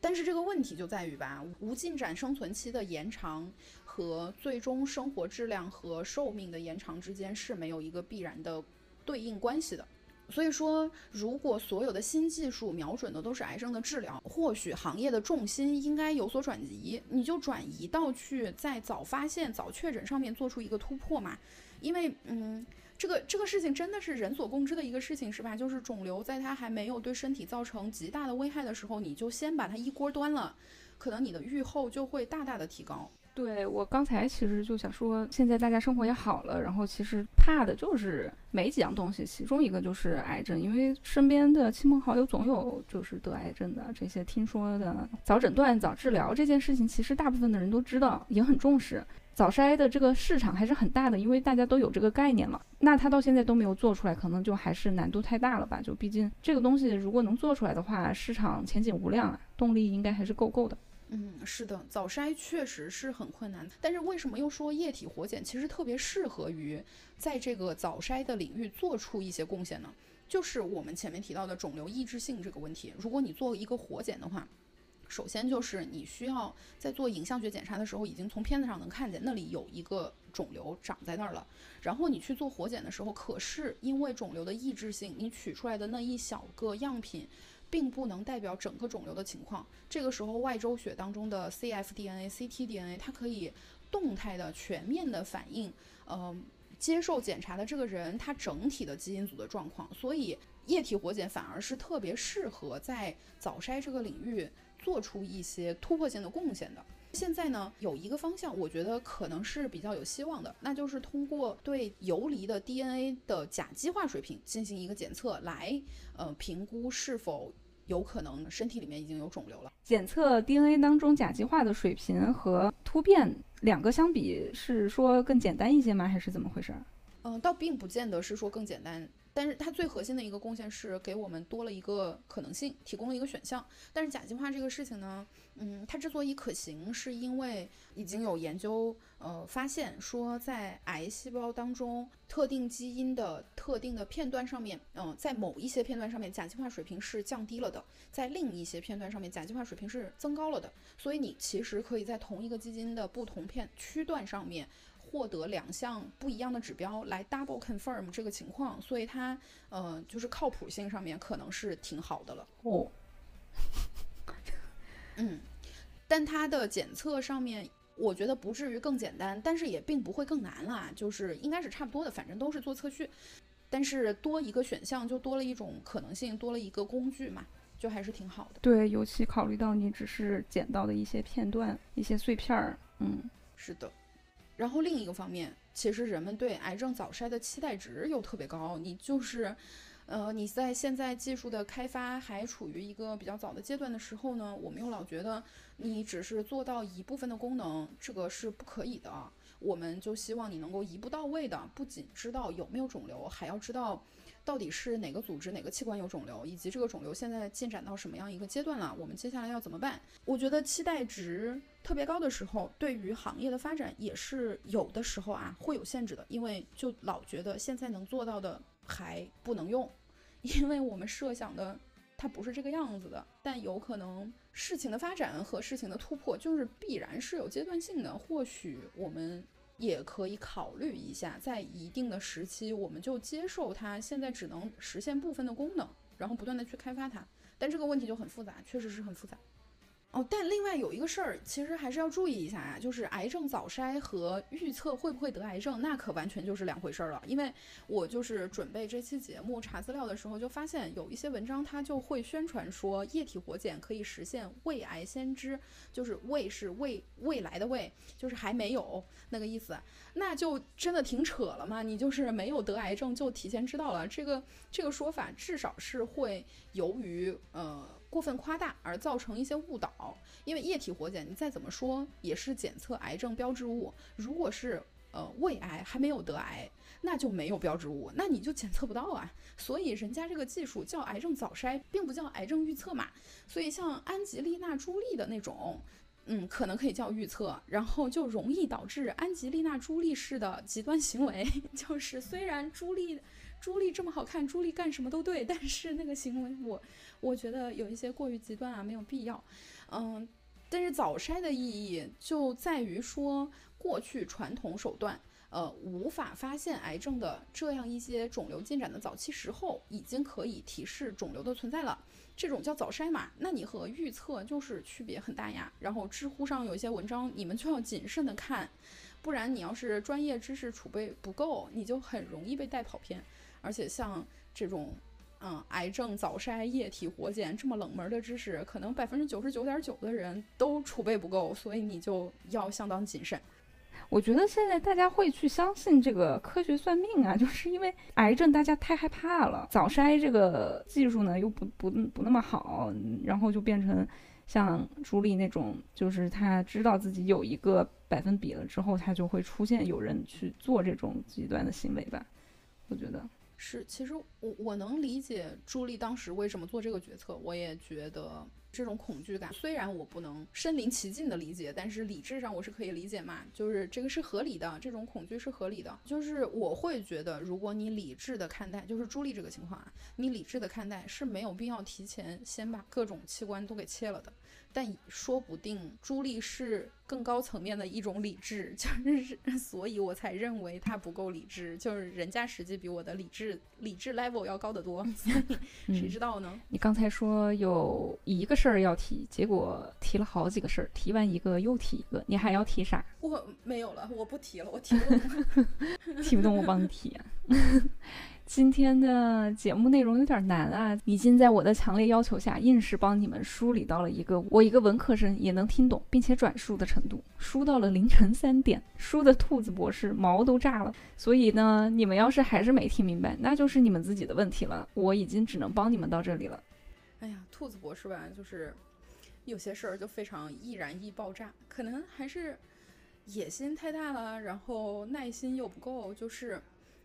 但是这个问题就在于吧，无进展生存期的延长和最终生活质量和寿命的延长之间是没有一个必然的对应关系的。所以说，如果所有的新技术瞄准的都是癌症的治疗，或许行业的重心应该有所转移，你就转移到去在早发现、早确诊上面做出一个突破嘛。因为，嗯，这个这个事情真的是人所共知的一个事情，是吧？就是肿瘤在它还没有对身体造成极大的危害的时候，你就先把它一锅端了，可能你的预后就会大大的提高。对我刚才其实就想说，现在大家生活也好了，然后其实怕的就是没几样东西，其中一个就是癌症，因为身边的亲朋好友总有就是得癌症的这些听说的，早诊断、早治疗这件事情，其实大部分的人都知道，也很重视。早筛的这个市场还是很大的，因为大家都有这个概念了。那他到现在都没有做出来，可能就还是难度太大了吧？就毕竟这个东西如果能做出来的话，市场前景无量啊，动力应该还是够够的。嗯，是的，早筛确实是很困难，但是为什么又说液体活检其实特别适合于在这个早筛的领域做出一些贡献呢？就是我们前面提到的肿瘤抑制性这个问题。如果你做一个活检的话，首先就是你需要在做影像学检查的时候，已经从片子上能看见那里有一个肿瘤长在那儿了。然后你去做活检的时候，可是因为肿瘤的抑制性，你取出来的那一小个样品。并不能代表整个肿瘤的情况。这个时候，外周血当中的 cfDNA、ctDNA，它可以动态的、全面的反映，呃，接受检查的这个人他整体的基因组的状况。所以，液体活检反而是特别适合在早筛这个领域做出一些突破性的贡献的。现在呢，有一个方向，我觉得可能是比较有希望的，那就是通过对游离的 DNA 的甲基化水平进行一个检测，来呃评估是否有可能身体里面已经有肿瘤了。检测 DNA 当中甲基化的水平和突变两个相比，是说更简单一些吗？还是怎么回事？嗯，倒并不见得是说更简单。但是它最核心的一个贡献是给我们多了一个可能性，提供了一个选项。但是甲基化这个事情呢，嗯，它之所以可行，是因为已经有研究呃发现说，在癌细胞当中特定基因的特定的片段上面，嗯，在某一些片段上面甲基化水平是降低了的，在另一些片段上面甲基化水平是增高了的。所以你其实可以在同一个基因的不同片区段上面。获得两项不一样的指标来 double confirm 这个情况，所以它呃就是靠谱性上面可能是挺好的了哦。嗯，但它的检测上面我觉得不至于更简单，但是也并不会更难啦，就是应该是差不多的，反正都是做测序，但是多一个选项就多了一种可能性，多了一个工具嘛，就还是挺好的。对，尤其考虑到你只是捡到的一些片段、一些碎片儿，嗯，是的。然后另一个方面，其实人们对癌症早筛的期待值又特别高。你就是，呃，你在现在技术的开发还处于一个比较早的阶段的时候呢，我们又老觉得你只是做到一部分的功能，这个是不可以的。我们就希望你能够一步到位的，不仅知道有没有肿瘤，还要知道到底是哪个组织、哪个器官有肿瘤，以及这个肿瘤现在进展到什么样一个阶段了，我们接下来要怎么办？我觉得期待值特别高的时候，对于行业的发展也是有的时候啊会有限制的，因为就老觉得现在能做到的还不能用，因为我们设想的它不是这个样子的，但有可能事情的发展和事情的突破就是必然是有阶段性的，或许我们。也可以考虑一下，在一定的时期，我们就接受它现在只能实现部分的功能，然后不断的去开发它。但这个问题就很复杂，确实是很复杂。哦，但另外有一个事儿，其实还是要注意一下啊，就是癌症早筛和预测会不会得癌症，那可完全就是两回事儿了。因为我就是准备这期节目查资料的时候，就发现有一些文章它就会宣传说液体活检可以实现胃癌先知，就是未是未未来的未，就是还没有那个意思，那就真的挺扯了嘛。你就是没有得癌症就提前知道了，这个这个说法至少是会由于呃。过分夸大而造成一些误导，因为液体活检你再怎么说也是检测癌症标志物。如果是呃胃癌还没有得癌，那就没有标志物，那你就检测不到啊。所以人家这个技术叫癌症早筛，并不叫癌症预测嘛。所以像安吉丽娜朱莉的那种，嗯，可能可以叫预测，然后就容易导致安吉丽娜朱莉式的极端行为，就是虽然朱莉朱莉这么好看，朱莉干什么都对，但是那个行为我。我觉得有一些过于极端啊，没有必要。嗯，但是早筛的意义就在于说，过去传统手段，呃，无法发现癌症的这样一些肿瘤进展的早期时候，已经可以提示肿瘤的存在了。这种叫早筛嘛？那你和预测就是区别很大呀。然后知乎上有一些文章，你们就要谨慎的看，不然你要是专业知识储备不够，你就很容易被带跑偏。而且像这种。嗯，癌症早筛、液体活检这么冷门的知识，可能百分之九十九点九的人都储备不够，所以你就要相当谨慎。我觉得现在大家会去相信这个科学算命啊，就是因为癌症大家太害怕了，早筛这个技术呢又不不不那么好，然后就变成像朱莉那种，就是他知道自己有一个百分比了之后，他就会出现有人去做这种极端的行为吧，我觉得。是，其实我我能理解朱莉当时为什么做这个决策，我也觉得这种恐惧感，虽然我不能身临其境的理解，但是理智上我是可以理解嘛，就是这个是合理的，这种恐惧是合理的，就是我会觉得，如果你理智的看待，就是朱莉这个情况啊，你理智的看待是没有必要提前先把各种器官都给切了的。但说不定朱莉是更高层面的一种理智，就是 所以我才认为她不够理智，就是人家实际比我的理智理智 level 要高得多，谁知道呢？你刚才说有一个事儿要提，结果提了好几个事儿，提完一个又提一个，你还要提啥？我没有了，我不提了，我提不动，提不动我帮你提啊。今天的节目内容有点难啊！已经在我的强烈要求下，硬是帮你们梳理到了一个我一个文科生也能听懂并且转述的程度，梳到了凌晨三点，梳的兔子博士毛都炸了。所以呢，你们要是还是没听明白，那就是你们自己的问题了。我已经只能帮你们到这里了。哎呀，兔子博士吧，就是有些事儿就非常易燃易爆炸，可能还是野心太大了，然后耐心又不够，就是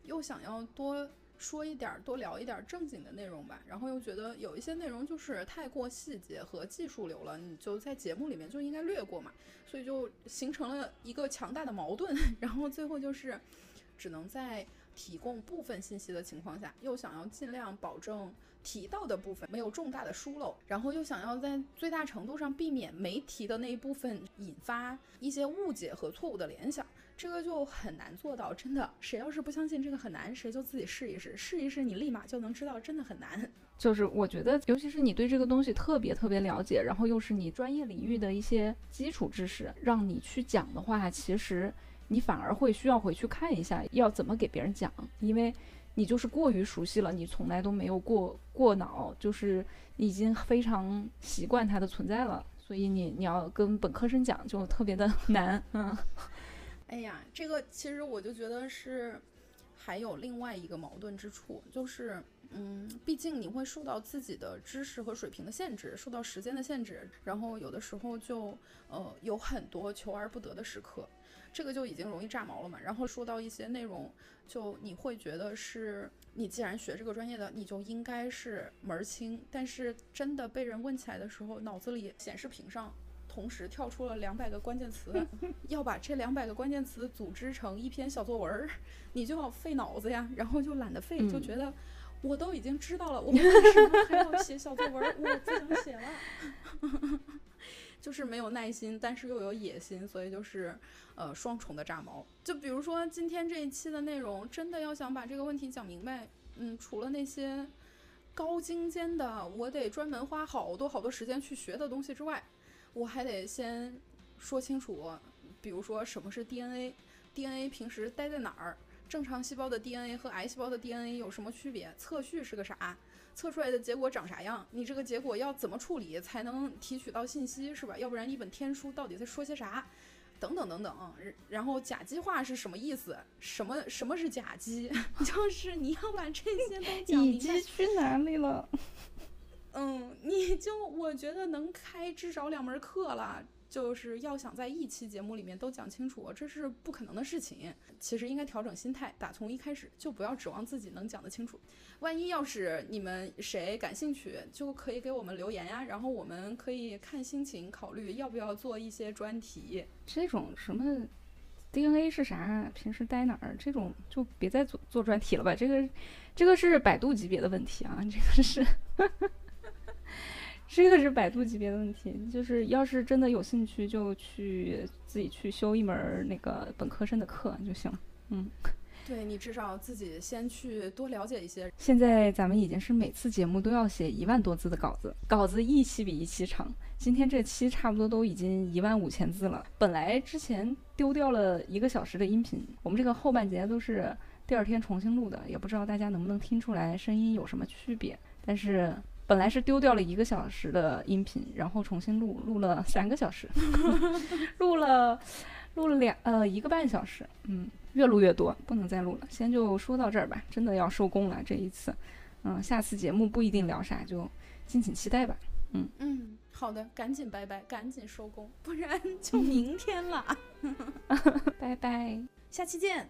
又想要多。说一点儿，多聊一点儿正经的内容吧。然后又觉得有一些内容就是太过细节和技术流了，你就在节目里面就应该略过嘛。所以就形成了一个强大的矛盾。然后最后就是，只能在提供部分信息的情况下，又想要尽量保证提到的部分没有重大的疏漏，然后又想要在最大程度上避免没提的那一部分引发一些误解和错误的联想。这个就很难做到，真的。谁要是不相信这个很难，谁就自己试一试，试一试，你立马就能知道，真的很难。就是我觉得，尤其是你对这个东西特别特别了解，然后又是你专业领域的一些基础知识，让你去讲的话，其实你反而会需要回去看一下，要怎么给别人讲，因为你就是过于熟悉了，你从来都没有过过脑，就是已经非常习惯它的存在了，所以你你要跟本科生讲就特别的 难，嗯。哎呀，这个其实我就觉得是还有另外一个矛盾之处，就是嗯，毕竟你会受到自己的知识和水平的限制，受到时间的限制，然后有的时候就呃有很多求而不得的时刻，这个就已经容易炸毛了嘛。然后说到一些内容，就你会觉得是你既然学这个专业的，你就应该是门儿清，但是真的被人问起来的时候，脑子里显示屏上。同时跳出了两百个关键词，要把这两百个关键词组织成一篇小作文儿，你就要费脑子呀，然后就懒得费，就觉得我都已经知道了，我为什么还要写小作文儿？我不想写了，就是没有耐心，但是又有野心，所以就是呃双重的炸毛。就比如说今天这一期的内容，真的要想把这个问题讲明白，嗯，除了那些高精尖的，我得专门花好多好多时间去学的东西之外。我还得先说清楚，比如说什么是 DNA，DNA 平时待在哪儿？正常细胞的 DNA 和癌细胞的 DNA 有什么区别？测序是个啥？测出来的结果长啥样？你这个结果要怎么处理才能提取到信息，是吧？要不然一本天书到底在说些啥？等等等等。然后甲基化是什么意思？什么什么是甲基？就是你要把这些都讲明白。乙基去哪里了？嗯，你就我觉得能开至少两门课了，就是要想在一期节目里面都讲清楚，这是不可能的事情。其实应该调整心态，打从一开始就不要指望自己能讲得清楚。万一要是你们谁感兴趣，就可以给我们留言呀，然后我们可以看心情考虑要不要做一些专题。这种什么 DNA 是啥，平时待哪儿，这种就别再做做专题了吧。这个这个是百度级别的问题啊，这个是。这个是百度级别的问题，就是要是真的有兴趣，就去自己去修一门那个本科生的课就行了。嗯，对你至少自己先去多了解一些。现在咱们已经是每次节目都要写一万多字的稿子，稿子一期比一期长。今天这期差不多都已经一万五千字了。本来之前丢掉了一个小时的音频，我们这个后半节都是第二天重新录的，也不知道大家能不能听出来声音有什么区别，但是。本来是丢掉了一个小时的音频，然后重新录，录了三个小时，录了，录了两呃一个半小时，嗯，越录越多，不能再录了，先就说到这儿吧，真的要收工了这一次，嗯，下次节目不一定聊啥，就敬请期待吧，嗯。嗯，好的，赶紧拜拜，赶紧收工，不然 就明天了，拜拜，下期见。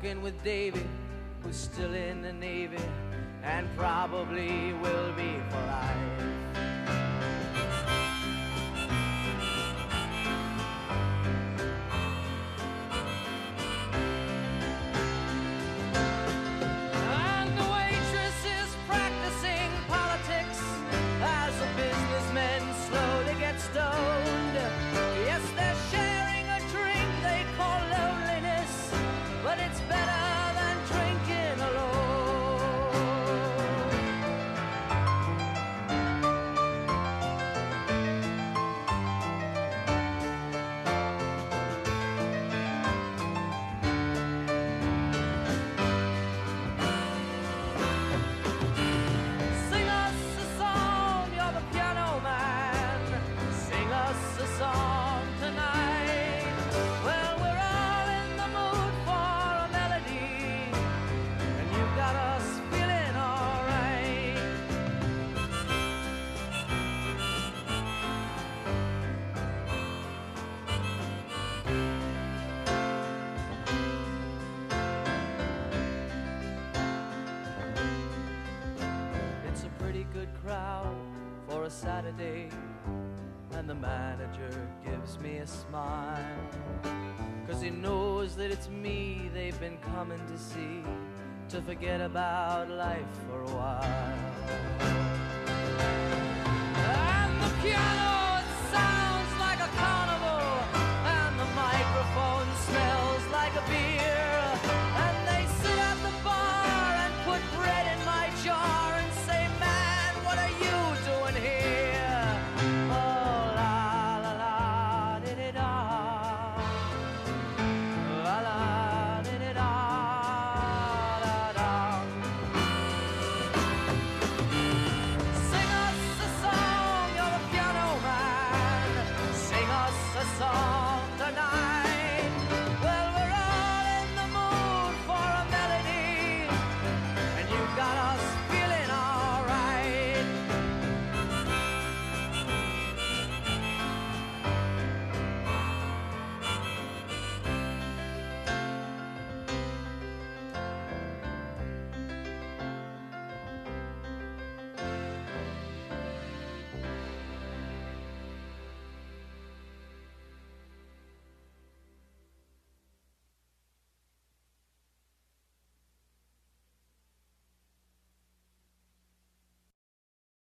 talking with Davy, who's still in the Navy and probably will be for life. Tuesday, and the manager gives me a smile. Cause he knows that it's me they've been coming to see, to forget about life for a while. And the piano sounds.